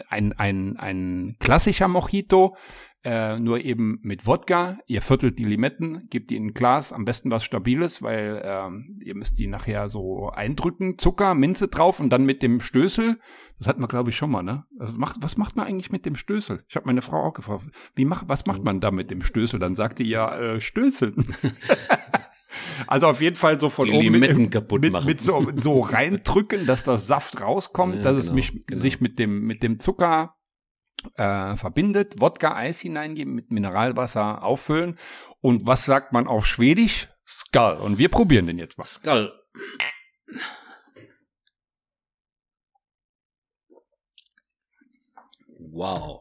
ein, ein, ein klassischer Mojito, äh, nur eben mit Wodka. Ihr viertelt die Limetten, gebt die in ein Glas, am besten was Stabiles, weil ähm, ihr müsst die nachher so eindrücken. Zucker, Minze drauf und dann mit dem Stößel. Das hatten wir, glaube ich, schon mal, ne? Also macht, was macht man eigentlich mit dem Stößel? Ich habe meine Frau auch gefragt, wie macht, was macht man da mit dem Stößel? Dann sagte die ja, äh, Stößeln. also auf jeden Fall so von Die oben mit, kaputt mit, machen. mit so, so reindrücken, dass das Saft rauskommt, Ja, dass es genau, mich, genau. sich mit dem, mit dem Zucker äh, verbindet, Wodka, Eis hineingeben, mit Mineralwasser auffüllen. Und was sagt man auf Schwedisch? Skull. Und wir probieren den jetzt mal. Skull. Wow.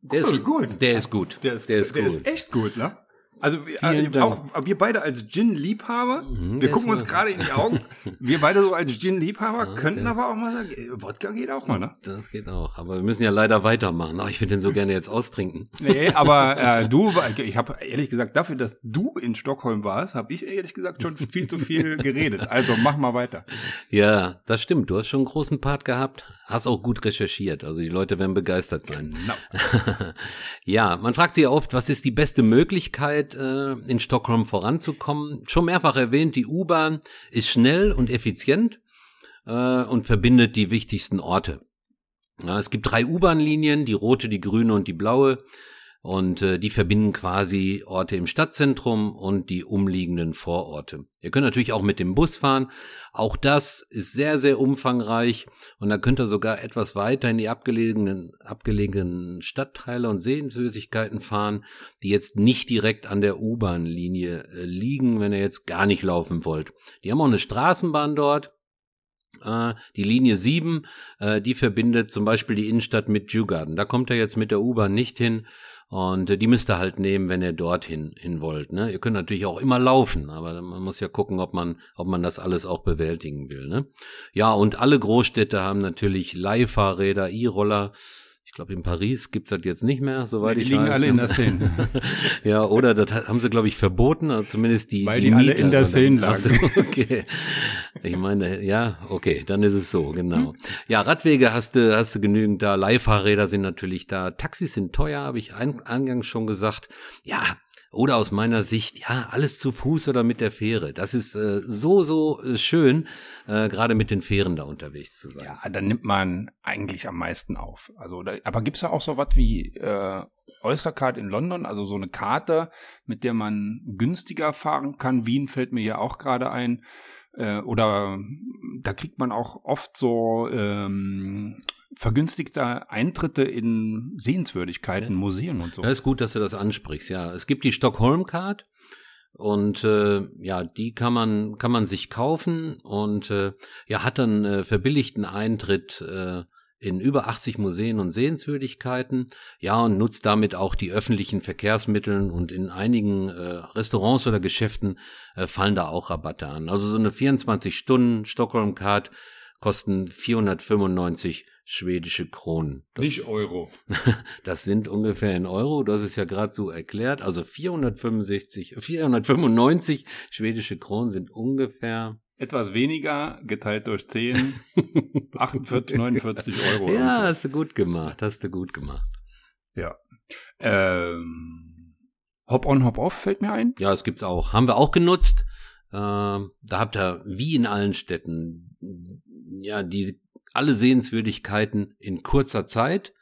Der Cool, ist gut. Der ist gut. Der ist, gut. echt gut, ne? Also wir, äh, auch wir beide als Gin-Liebhaber, Mhm, wir gucken uns gerade in die Augen, wir beide so als Gin-Liebhaber Ja, könnten der- aber auch mal sagen, Wodka geht auch mal, ne? Das geht auch. Aber wir müssen ja leider weitermachen. Ach, ich würde den so gerne jetzt austrinken. Nee, aber äh, du, ich habe ehrlich gesagt, dafür, dass du in Stockholm warst, habe ich ehrlich gesagt schon viel zu viel geredet. Also mach mal weiter. Ja, das stimmt. Du hast schon einen großen Part gehabt. Hast auch gut recherchiert. Also die Leute werden begeistert sein. Genau. ja, man fragt sich oft, was ist die beste Möglichkeit, äh, in Stockholm voranzukommen? Schon mehrfach erwähnt, die U-Bahn ist schnell und effizient äh, und verbindet die wichtigsten Orte. Es gibt drei U-Bahn-Linien, die rote, die grüne und die blaue. Und äh, die verbinden quasi Orte im Stadtzentrum und die umliegenden Vororte. Ihr könnt natürlich auch mit dem Bus fahren. Auch das ist sehr, sehr umfangreich. Und da könnt ihr sogar etwas weiter in die abgelegenen, abgelegenen Stadtteile und Sehenswürdigkeiten fahren, die jetzt nicht direkt an der U-Bahn-Linie äh, liegen, wenn ihr jetzt gar nicht laufen wollt. Die haben auch eine Straßenbahn dort. Äh, die Linie 7, äh, die verbindet zum Beispiel die Innenstadt mit Djurgarden. Da kommt er jetzt mit der U-Bahn nicht hin. Und äh, die müsst ihr halt nehmen, wenn ihr dorthin hin wollt. Ne? Ihr könnt natürlich auch immer laufen, aber man muss ja gucken, ob man, ob man das alles auch bewältigen will. Ne? Ja, und alle Großstädte haben natürlich Leihfahrräder, E-Roller glaube, in Paris gibt's das jetzt nicht mehr, soweit die ich liegen weiß. alle in der Seine. ja, oder das haben sie, glaube ich, verboten, also zumindest die Weil die, alle Mieter in der Seine Ach so, lagen. okay. Ich meine, ja, okay, dann ist es so, genau. Ja, Radwege hast du, hast du genügend da, Leihfahrräder sind natürlich da, Taxis sind teuer, habe ich ein, eingangs schon gesagt. Ja, oder aus meiner Sicht, ja, alles zu Fuß oder mit der Fähre. Das ist äh, so, so äh, schön, äh, gerade mit den Fähren da unterwegs zu sein. Ja, dann nimmt man eigentlich am meisten auf. Also, da, aber gibt's da auch so was wie äh, Oystercard in London, also so eine Karte, mit der man günstiger fahren kann? Wien fällt mir hier auch gerade ein. Äh, oder da kriegt man auch oft so ähm, vergünstigte Eintritte in Sehenswürdigkeiten, Ja. Museen und so. Ja, ist gut, dass du das ansprichst. Ja, es gibt die Stockholm Card und äh, ja, die kann man kann man sich kaufen und äh, ja hat dann äh, verbilligten Eintritt äh, in über 80 Museen und Sehenswürdigkeiten. Ja, und nutzt damit auch die öffentlichen Verkehrsmittel und in einigen äh, Restaurants oder Geschäften äh, fallen da auch Rabatte an. Also so eine 24 Stunden Stockholm Card kosten 495 schwedische Kronen. Das Euro. das sind ungefähr in Euro, du hast es ja gerade so erklärt. Also 465, 495 schwedische Kronen sind ungefähr. Etwas weniger geteilt durch 10, 48, 49 Euro. Ja, hast du gut gemacht, hast du gut gemacht. Ja. Ähm, Hop-on, Hop-off fällt mir ein. Ja, es gibt's auch. Haben wir auch genutzt. Ähm, da habt ihr, wie in allen Städten, ja, die alle Sehenswürdigkeiten in kurzer Zeit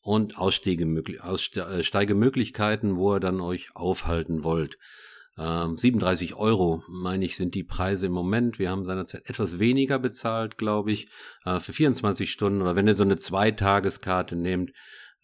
und Aussteigemöglich Aussteigemöglichkeiten, wo ihr dann euch aufhalten wollt. Ähm, 37 Euro, meine ich, sind die Preise im Moment. Wir haben seinerzeit etwas weniger bezahlt, glaube ich, äh, für 24 Stunden. Oder wenn ihr so eine Zweitageskarte nehmt,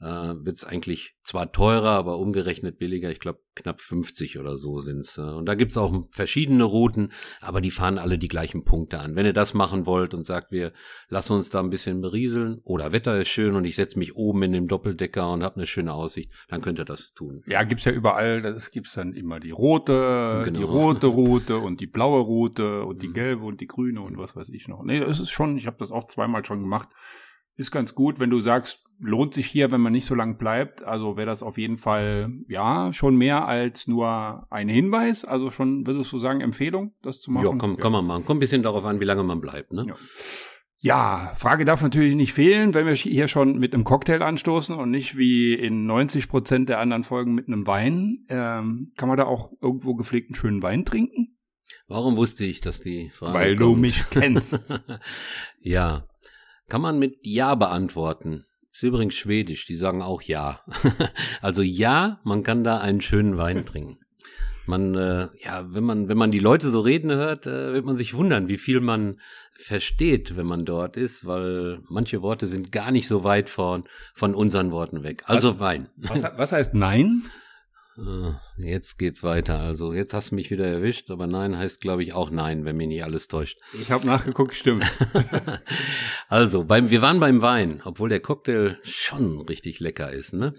äh, wird es eigentlich zwar teurer, aber umgerechnet billiger. Ich glaube, knapp 50 oder so sind's. Äh. Und da gibt's auch verschiedene Routen, aber die fahren alle die gleichen Punkte an. Wenn ihr das machen wollt und sagt, wir lassen uns da ein bisschen berieseln oder Wetter ist schön und ich setze mich oben in dem Doppeldecker und habe eine schöne Aussicht, dann könnt ihr das tun. Ja, gibt's ja überall. Das gibt's dann immer die rote, Genau. die rote Route und die blaue Route und die Mhm. gelbe und die grüne und was weiß ich noch. Nee, es ist schon, ich habe das auch zweimal schon gemacht. Ist ganz gut, wenn du sagst, lohnt sich hier, wenn man nicht so lang bleibt. Also wäre das auf jeden Fall, ja, schon mehr als nur ein Hinweis. Also schon, würdest du sagen, Empfehlung, das zu machen? Ja, kann, kann man machen. Kommt ein bisschen darauf an, wie lange man bleibt. Ne? Ja. Ja, Frage darf natürlich nicht fehlen, wenn wir hier schon mit einem Cocktail anstoßen und nicht wie in 90 Prozent der anderen Folgen mit einem Wein. Ähm, kann man da auch irgendwo gepflegten schönen Wein trinken? Warum wusste ich, dass die Frage Weil du kommt? mich kennst. ja. Kann man mit Ja beantworten. Ist übrigens schwedisch, die sagen auch Ja. also ja, man kann da einen schönen Wein trinken. Man, äh, ja, wenn man, wenn man die Leute so reden hört, äh, wird man sich wundern, wie viel man versteht, wenn man dort ist, weil manche Worte sind gar nicht so weit von, von unseren Worten weg. Also Wein. Was, was heißt Nein? Äh, Jetzt geht's weiter. Also jetzt hast du mich wieder erwischt, aber nein heißt, glaube ich, auch nein, wenn mich nicht alles täuscht. Ich habe nachgeguckt, stimmt. also, beim, wir waren beim Wein, obwohl der Cocktail schon richtig lecker ist, ne?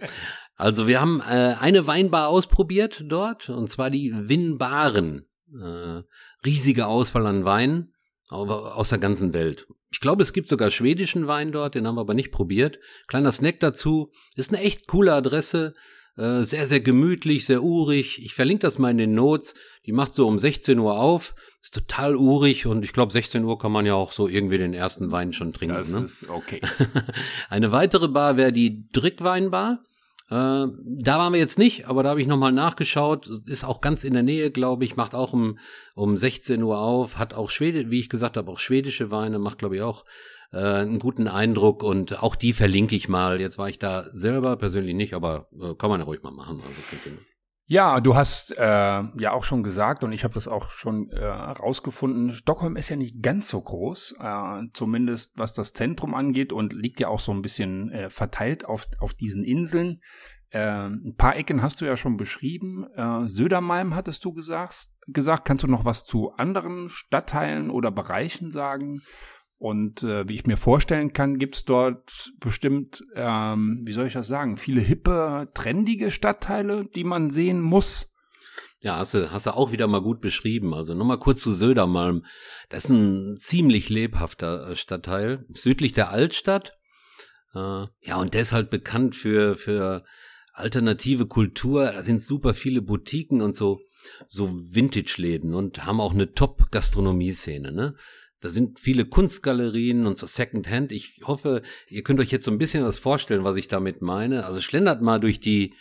Also, wir haben äh, eine Weinbar ausprobiert dort, und zwar die Winbaren. Äh, riesige Auswahl an Weinen aus der ganzen Welt. Ich glaube, es gibt sogar schwedischen Wein dort, den haben wir aber nicht probiert. Kleiner Snack dazu. Ist eine echt coole Adresse. Äh, sehr, sehr gemütlich, sehr urig. Ich verlinke das mal in den Notes. Die macht so um 16 Uhr auf. Ist total urig und ich glaube, 16 Uhr kann man ja auch so irgendwie den ersten Wein schon trinken. Das ne? ist okay. Eine weitere Bar wäre die Drickweinbar. Äh, da waren wir jetzt nicht, aber da habe ich nochmal nachgeschaut. Ist auch ganz in der Nähe, glaube ich. Macht auch um, um 16 Uhr auf. Hat auch Schwede, wie ich gesagt habe, auch schwedische Weine. Macht, glaube ich, auch äh, einen guten Eindruck. Und auch die verlinke ich mal. Jetzt war ich da selber persönlich nicht, aber äh, kann man ja ruhig mal machen. Also ja, du hast äh, ja auch schon gesagt und ich habe das auch schon äh, rausgefunden, Stockholm ist ja nicht ganz so groß, äh, zumindest was das Zentrum angeht und liegt ja auch so ein bisschen äh, verteilt auf, auf diesen Inseln. Äh, ein paar Ecken hast du ja schon beschrieben. Äh, Södermalm hattest du gesagt. gesagt. Kannst du noch was zu anderen Stadtteilen oder Bereichen sagen? Und äh, wie ich mir vorstellen kann, gibt's dort bestimmt, ähm, wie soll ich das sagen, viele hippe, trendige Stadtteile, die man sehen muss. Ja, hast du, hast du auch wieder mal gut beschrieben. Also nochmal kurz zu Södermalm. Das ist ein ziemlich lebhafter äh, Stadtteil, südlich der Altstadt. Äh, ja, und der ist halt bekannt für, für alternative Kultur. Da sind super viele Boutiquen und so, so Vintage-Läden und haben auch eine Top-Gastronomie-Szene, ne? Da sind viele Kunstgalerien und so Secondhand. Ich hoffe, ihr könnt euch jetzt so ein bisschen was vorstellen, was ich damit meine. Also schlendert mal durch die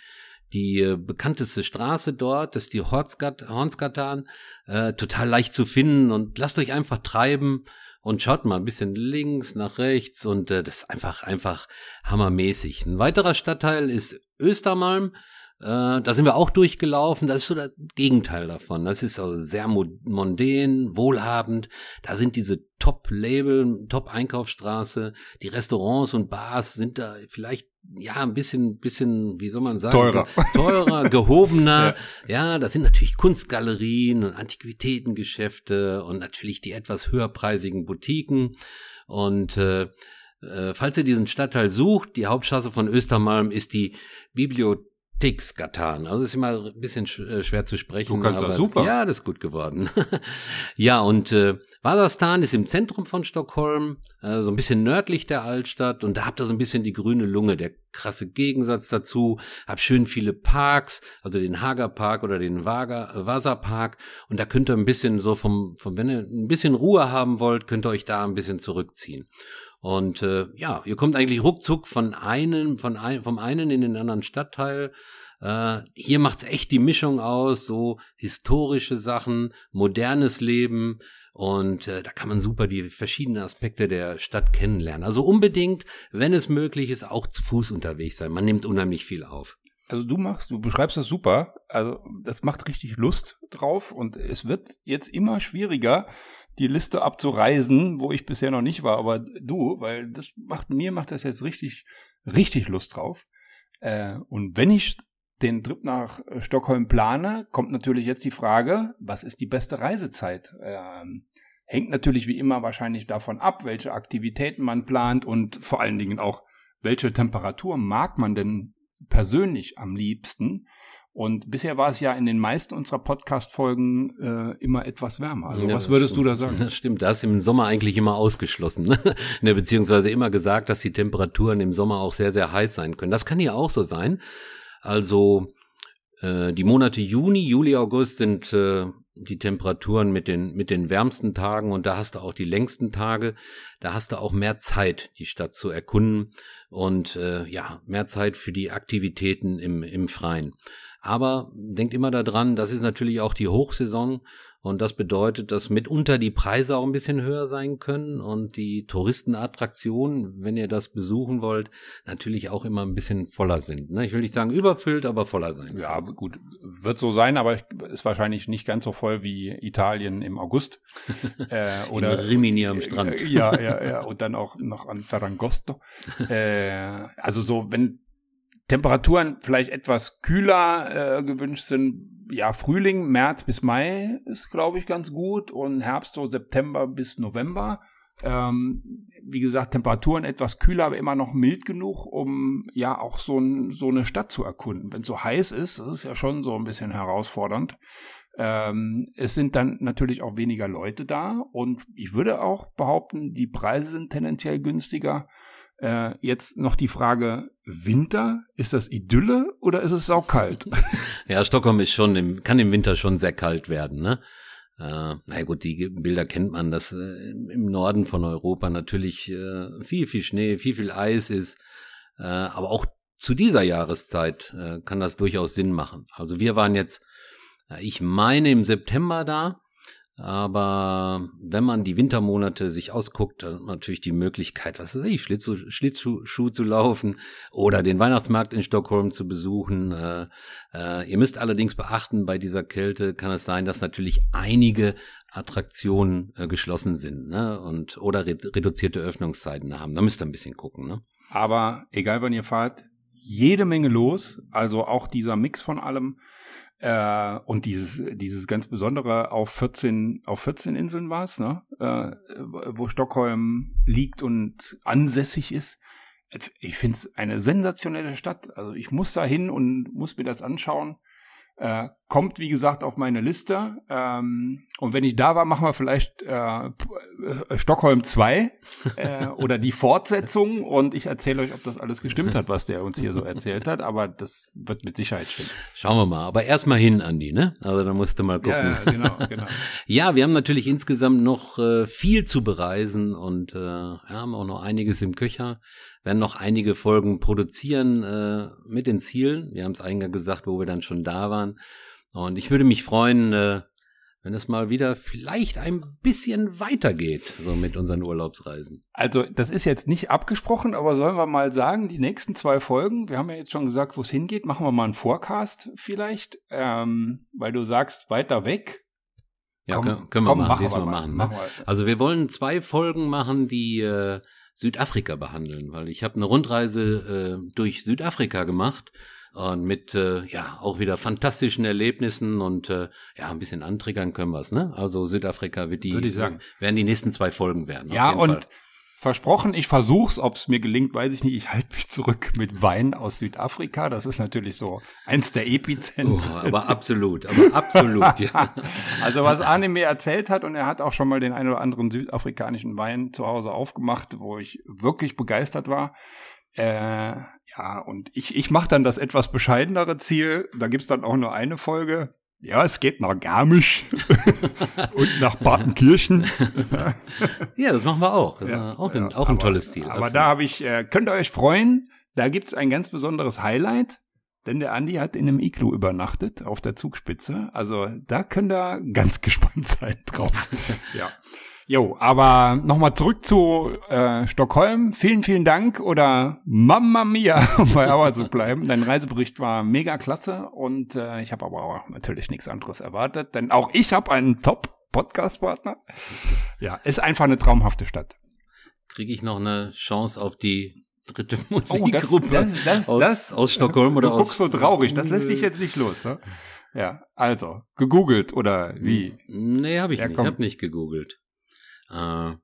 die äh, bekannteste Straße dort, das ist die Hornsgatan, äh, total leicht zu finden und lasst euch einfach treiben und schaut mal ein bisschen links nach rechts und äh, das ist einfach einfach hammermäßig. Ein weiterer Stadtteil ist Östermalm. Äh, da sind wir auch durchgelaufen. Das ist so das Gegenteil davon. Das ist also sehr mondän, wohlhabend. Da sind diese Top-Label, Top-Einkaufsstraße. Die Restaurants und Bars sind da vielleicht ja ein bisschen, bisschen, wie soll man sagen, teurer, teurer, gehobener. ja. ja, das sind natürlich Kunstgalerien und Antiquitätengeschäfte und natürlich die etwas höherpreisigen Boutiquen und äh, äh Falls ihr diesen Stadtteil sucht, die Hauptstraße von Östermalm ist die Bibliothek Tix getan. Also ist immer ein bisschen äh, schwer zu sprechen. Du kannst aber, das super. Ja, das ist gut geworden. ja, und äh, Wasserstan ist im Zentrum von Stockholm, äh, so ein bisschen nördlich der Altstadt und da habt ihr so ein bisschen die grüne Lunge, der krasse Gegensatz dazu. Hab schön viele Parks, also den Hager Park oder den Vasa Park und da könnt ihr ein bisschen so vom, vom, wenn ihr ein bisschen Ruhe haben wollt, könnt ihr euch da ein bisschen zurückziehen. Und äh, ja, ihr kommt eigentlich ruckzuck von einem, von ein, vom einen in den anderen Stadtteil. Äh, hier macht's echt die Mischung aus, so historische Sachen, modernes Leben. Und äh, da kann man super die verschiedenen Aspekte der Stadt kennenlernen. Also unbedingt, wenn es möglich ist, auch zu Fuß unterwegs sein. Man nimmt unheimlich viel auf. Also du machst, du beschreibst das super. Also das macht richtig Lust drauf und es wird jetzt immer schwieriger, die Liste abzureisen, wo ich bisher noch nicht war, aber du, weil das macht mir macht das jetzt richtig richtig Lust drauf. Äh, und wenn ich den Trip nach Stockholm plane, kommt natürlich jetzt die Frage, was ist die beste Reisezeit? Ähm, hängt natürlich wie immer wahrscheinlich davon ab, welche Aktivitäten man plant und vor allen Dingen auch, welche Temperatur mag man denn persönlich am liebsten? Und bisher war es ja in den meisten unserer Podcast-Folgen äh, immer etwas wärmer. Also ja, was würdest stimmt. du da sagen? Das stimmt, da ist im Sommer eigentlich immer ausgeschlossen. ne, beziehungsweise immer gesagt, dass die Temperaturen im Sommer auch sehr, sehr heiß sein können. Das kann hier auch so sein. Also äh, die Monate Juni, Juli, August sind äh, die Temperaturen mit den, mit den wärmsten Tagen und da hast du auch die längsten Tage. Da hast du auch mehr Zeit, die Stadt zu erkunden und äh, ja, mehr Zeit für die Aktivitäten im, im Freien. Aber denkt immer daran, das ist natürlich auch die Hochsaison und das bedeutet, dass mitunter die Preise auch ein bisschen höher sein können und die Touristenattraktionen, wenn ihr das besuchen wollt, natürlich auch immer ein bisschen voller sind. Ne? Ich will nicht sagen überfüllt, aber voller sein. Ja, gut, wird so sein, aber ist wahrscheinlich nicht ganz so voll wie Italien im August. äh, oder In Rimini am Strand. Äh, ja, ja, ja, und dann auch noch an Ferragosto. äh, also so, wenn Temperaturen vielleicht etwas kühler äh, gewünscht sind. Ja, Frühling, März bis Mai ist, glaube ich, ganz gut und Herbst so September bis November. Ähm, wie gesagt, Temperaturen etwas kühler, aber immer noch mild genug, um ja auch so, ein, so eine Stadt zu erkunden. Wenn es so heiß ist, das ist ja schon so ein bisschen herausfordernd. Ähm, es sind dann natürlich auch weniger Leute da und ich würde auch behaupten, die Preise sind tendenziell günstiger. Äh, jetzt noch die Frage, Winter, ist das Idylle oder ist es saukalt? ja, Stockholm ist schon, im, kann im Winter schon sehr kalt werden, ne? Äh, na gut, die Bilder kennt man, dass äh, im Norden von Europa natürlich äh, viel, viel Schnee, viel, viel Eis ist, äh, aber auch zu dieser Jahreszeit äh, kann das durchaus Sinn machen. Also wir waren jetzt, äh, ich meine im September da, aber wenn man die Wintermonate sich ausguckt, dann hat man natürlich die Möglichkeit, was weiß ich, Schlittschuh, Schlittschuh zu laufen oder den Weihnachtsmarkt in Stockholm zu besuchen. Äh, äh, ihr müsst allerdings beachten, bei dieser Kälte kann es sein, dass natürlich einige Attraktionen äh, geschlossen sind ne? und oder re reduzierte Öffnungszeiten haben. Da müsst ihr ein bisschen gucken. Ne? Aber egal wann ihr fahrt, jede Menge los. Also auch dieser Mix von allem. Äh, und dieses, dieses ganz besondere auf 14, auf 14 Inseln war es, ne? Äh, wo Stockholm liegt und ansässig ist. Ich finde es eine sensationelle Stadt. Also ich muss da hin und muss mir das anschauen. Äh, kommt, wie gesagt, auf meine Liste. Ähm, und wenn ich da war, machen wir vielleicht äh, äh Stockholm 2 äh, oder die Fortsetzung. Und ich erzähle euch, ob das alles gestimmt hat, was der uns hier so erzählt hat. Aber das wird mit Sicherheit stimmen. Schauen wir mal. Aber erstmal hin, Andi, ne? Also da musst du mal gucken. Ja, genau, genau. ja, wir haben natürlich insgesamt noch äh, viel zu bereisen und äh, haben auch noch einiges im Köcher werden noch einige Folgen produzieren äh, mit den Zielen. Wir haben es eingangs gesagt, wo wir dann schon da waren. Und ich würde mich freuen, äh, wenn es mal wieder vielleicht ein bisschen weitergeht, so mit unseren Urlaubsreisen. Also, das ist jetzt nicht abgesprochen, aber sollen wir mal sagen, die nächsten zwei Folgen, wir haben ja jetzt schon gesagt, wo es hingeht, machen wir mal einen Forecast vielleicht, ähm, weil du sagst, weiter weg. Ja, komm, können, können wir komm, machen, machen, wir machen, ne? machen wir. Also wir wollen zwei Folgen machen, die äh, Südafrika behandeln, weil ich habe eine Rundreise äh, durch Südafrika gemacht und mit äh, ja auch wieder fantastischen Erlebnissen und äh, ja ein bisschen antriggern können wir es, ne? Also Südafrika wird die Würde ich sagen. werden die nächsten zwei Folgen werden. Ja und Fall. Versprochen, ich versuch's, ob es mir gelingt, weiß ich nicht. Ich halte mich zurück mit Wein aus Südafrika. Das ist natürlich so eins der Epizentren. Oh, aber absolut, aber absolut, ja. Also was Arne mir erzählt hat, und er hat auch schon mal den einen oder anderen südafrikanischen Wein zu Hause aufgemacht, wo ich wirklich begeistert war. Äh, ja, und ich, ich mache dann das etwas bescheidenere Ziel. Da gibt's dann auch nur eine Folge. Ja, es geht nach Garmisch und nach Partenkirchen. ja, das machen wir auch. Das ja, auch, ein, ja, auch ein tolles Ziel. Aber absolut. da habe ich, äh, könnt ihr euch freuen, da gibt's ein ganz besonderes Highlight, denn der Andi hat in einem Iglu übernachtet auf der Zugspitze. Also da könnt ihr ganz gespannt sein drauf. ja. Jo, aber nochmal zurück zu äh, Stockholm. Vielen, vielen Dank oder Mamma Mia, um bei Auer zu bleiben. Dein Reisebericht war mega klasse und äh, ich habe aber auch natürlich nichts anderes erwartet, denn auch ich habe einen Top-Podcast-Partner. Ja, ist einfach eine traumhafte Stadt. Kriege ich noch eine Chance auf die dritte Musikgruppe oh, das, das, das, aus, das, aus Stockholm oder du aus... Du guckst so traurig, das lässt sich jetzt nicht los. Ne? Ja, also, gegoogelt oder wie? Nee, habe ich ja, nicht. Ich habe nicht gegoogelt. Äh,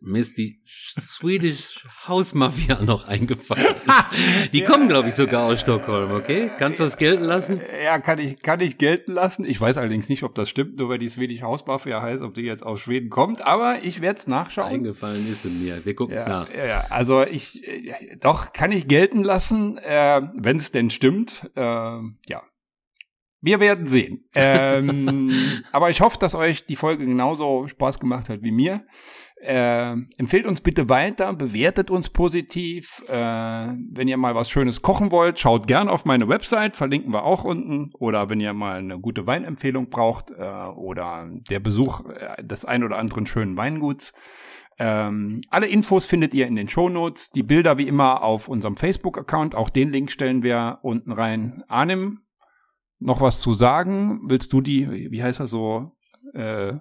mir ist die Swedish House Mafia noch eingefallen. Die ja, kommen, glaube ich, sogar aus Stockholm, okay? Kannst du das gelten lassen? Ja, kann ich, kann ich gelten lassen. Ich weiß allerdings nicht, ob das stimmt, nur weil die Swedish House Mafia heißt, ob die jetzt aus Schweden kommt, aber ich werde es nachschauen. Eingefallen ist in mir. Wir gucken es ja, nach. Ja, also ich, äh, doch, kann ich gelten lassen, äh, wenn es denn stimmt. Äh, ja, wir werden sehen. Ähm, aber ich hoffe, dass euch die Folge genauso Spaß gemacht hat wie mir. Äh, empfehlt uns bitte weiter, bewertet uns positiv. Äh, wenn ihr mal was Schönes kochen wollt, schaut gern auf meine Website, verlinken wir auch unten. Oder wenn ihr mal eine gute Weinempfehlung braucht äh, oder der Besuch äh, des ein oder anderen schönen Weinguts. Ähm, alle Infos findet ihr in den Shownotes. Die Bilder wie immer auf unserem Facebook-Account. Auch den Link stellen wir unten rein. Arnim, noch was zu sagen? Willst du die, wie heißt das so, äh, äh,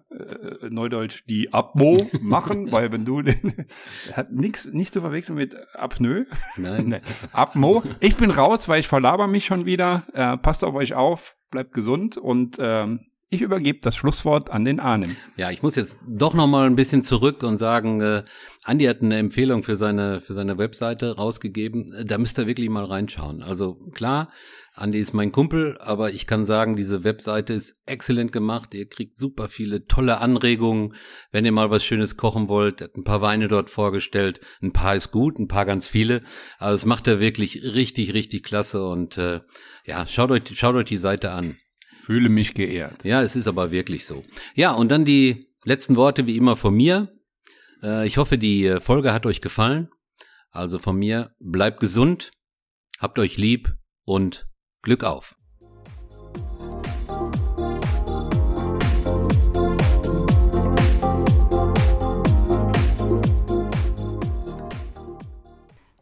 Neudeutsch, die Abmo machen? Weil wenn du den, hat nichts nicht zu verwechseln mit Apnoe. Nein. nee. Abmo. Ich bin raus, weil ich verlaber mich schon wieder. Äh, passt auf euch auf, bleibt gesund und ähm, ich übergebe das Schlusswort an den Arnim. Ja, ich muss jetzt doch noch mal ein bisschen zurück und sagen, äh, Andi hat eine Empfehlung für seine für seine Webseite rausgegeben. Da müsst ihr wirklich mal reinschauen. Also klar, Andi ist mein Kumpel, aber ich kann sagen, diese Webseite ist exzellent gemacht. Ihr kriegt super viele tolle Anregungen, wenn ihr mal was Schönes kochen wollt. Er hat ein paar Weine dort vorgestellt. Ein paar ist gut, ein paar ganz viele. Aber das macht er wirklich richtig, richtig klasse. Und äh, ja, schaut euch, schaut euch die Seite an. Fühle mich geehrt. Ja, es ist aber wirklich so. Ja, und dann die letzten Worte wie immer von mir. Äh, ich hoffe, die Folge hat euch gefallen. Also von mir, bleibt gesund Habt euch lieb und Glück auf.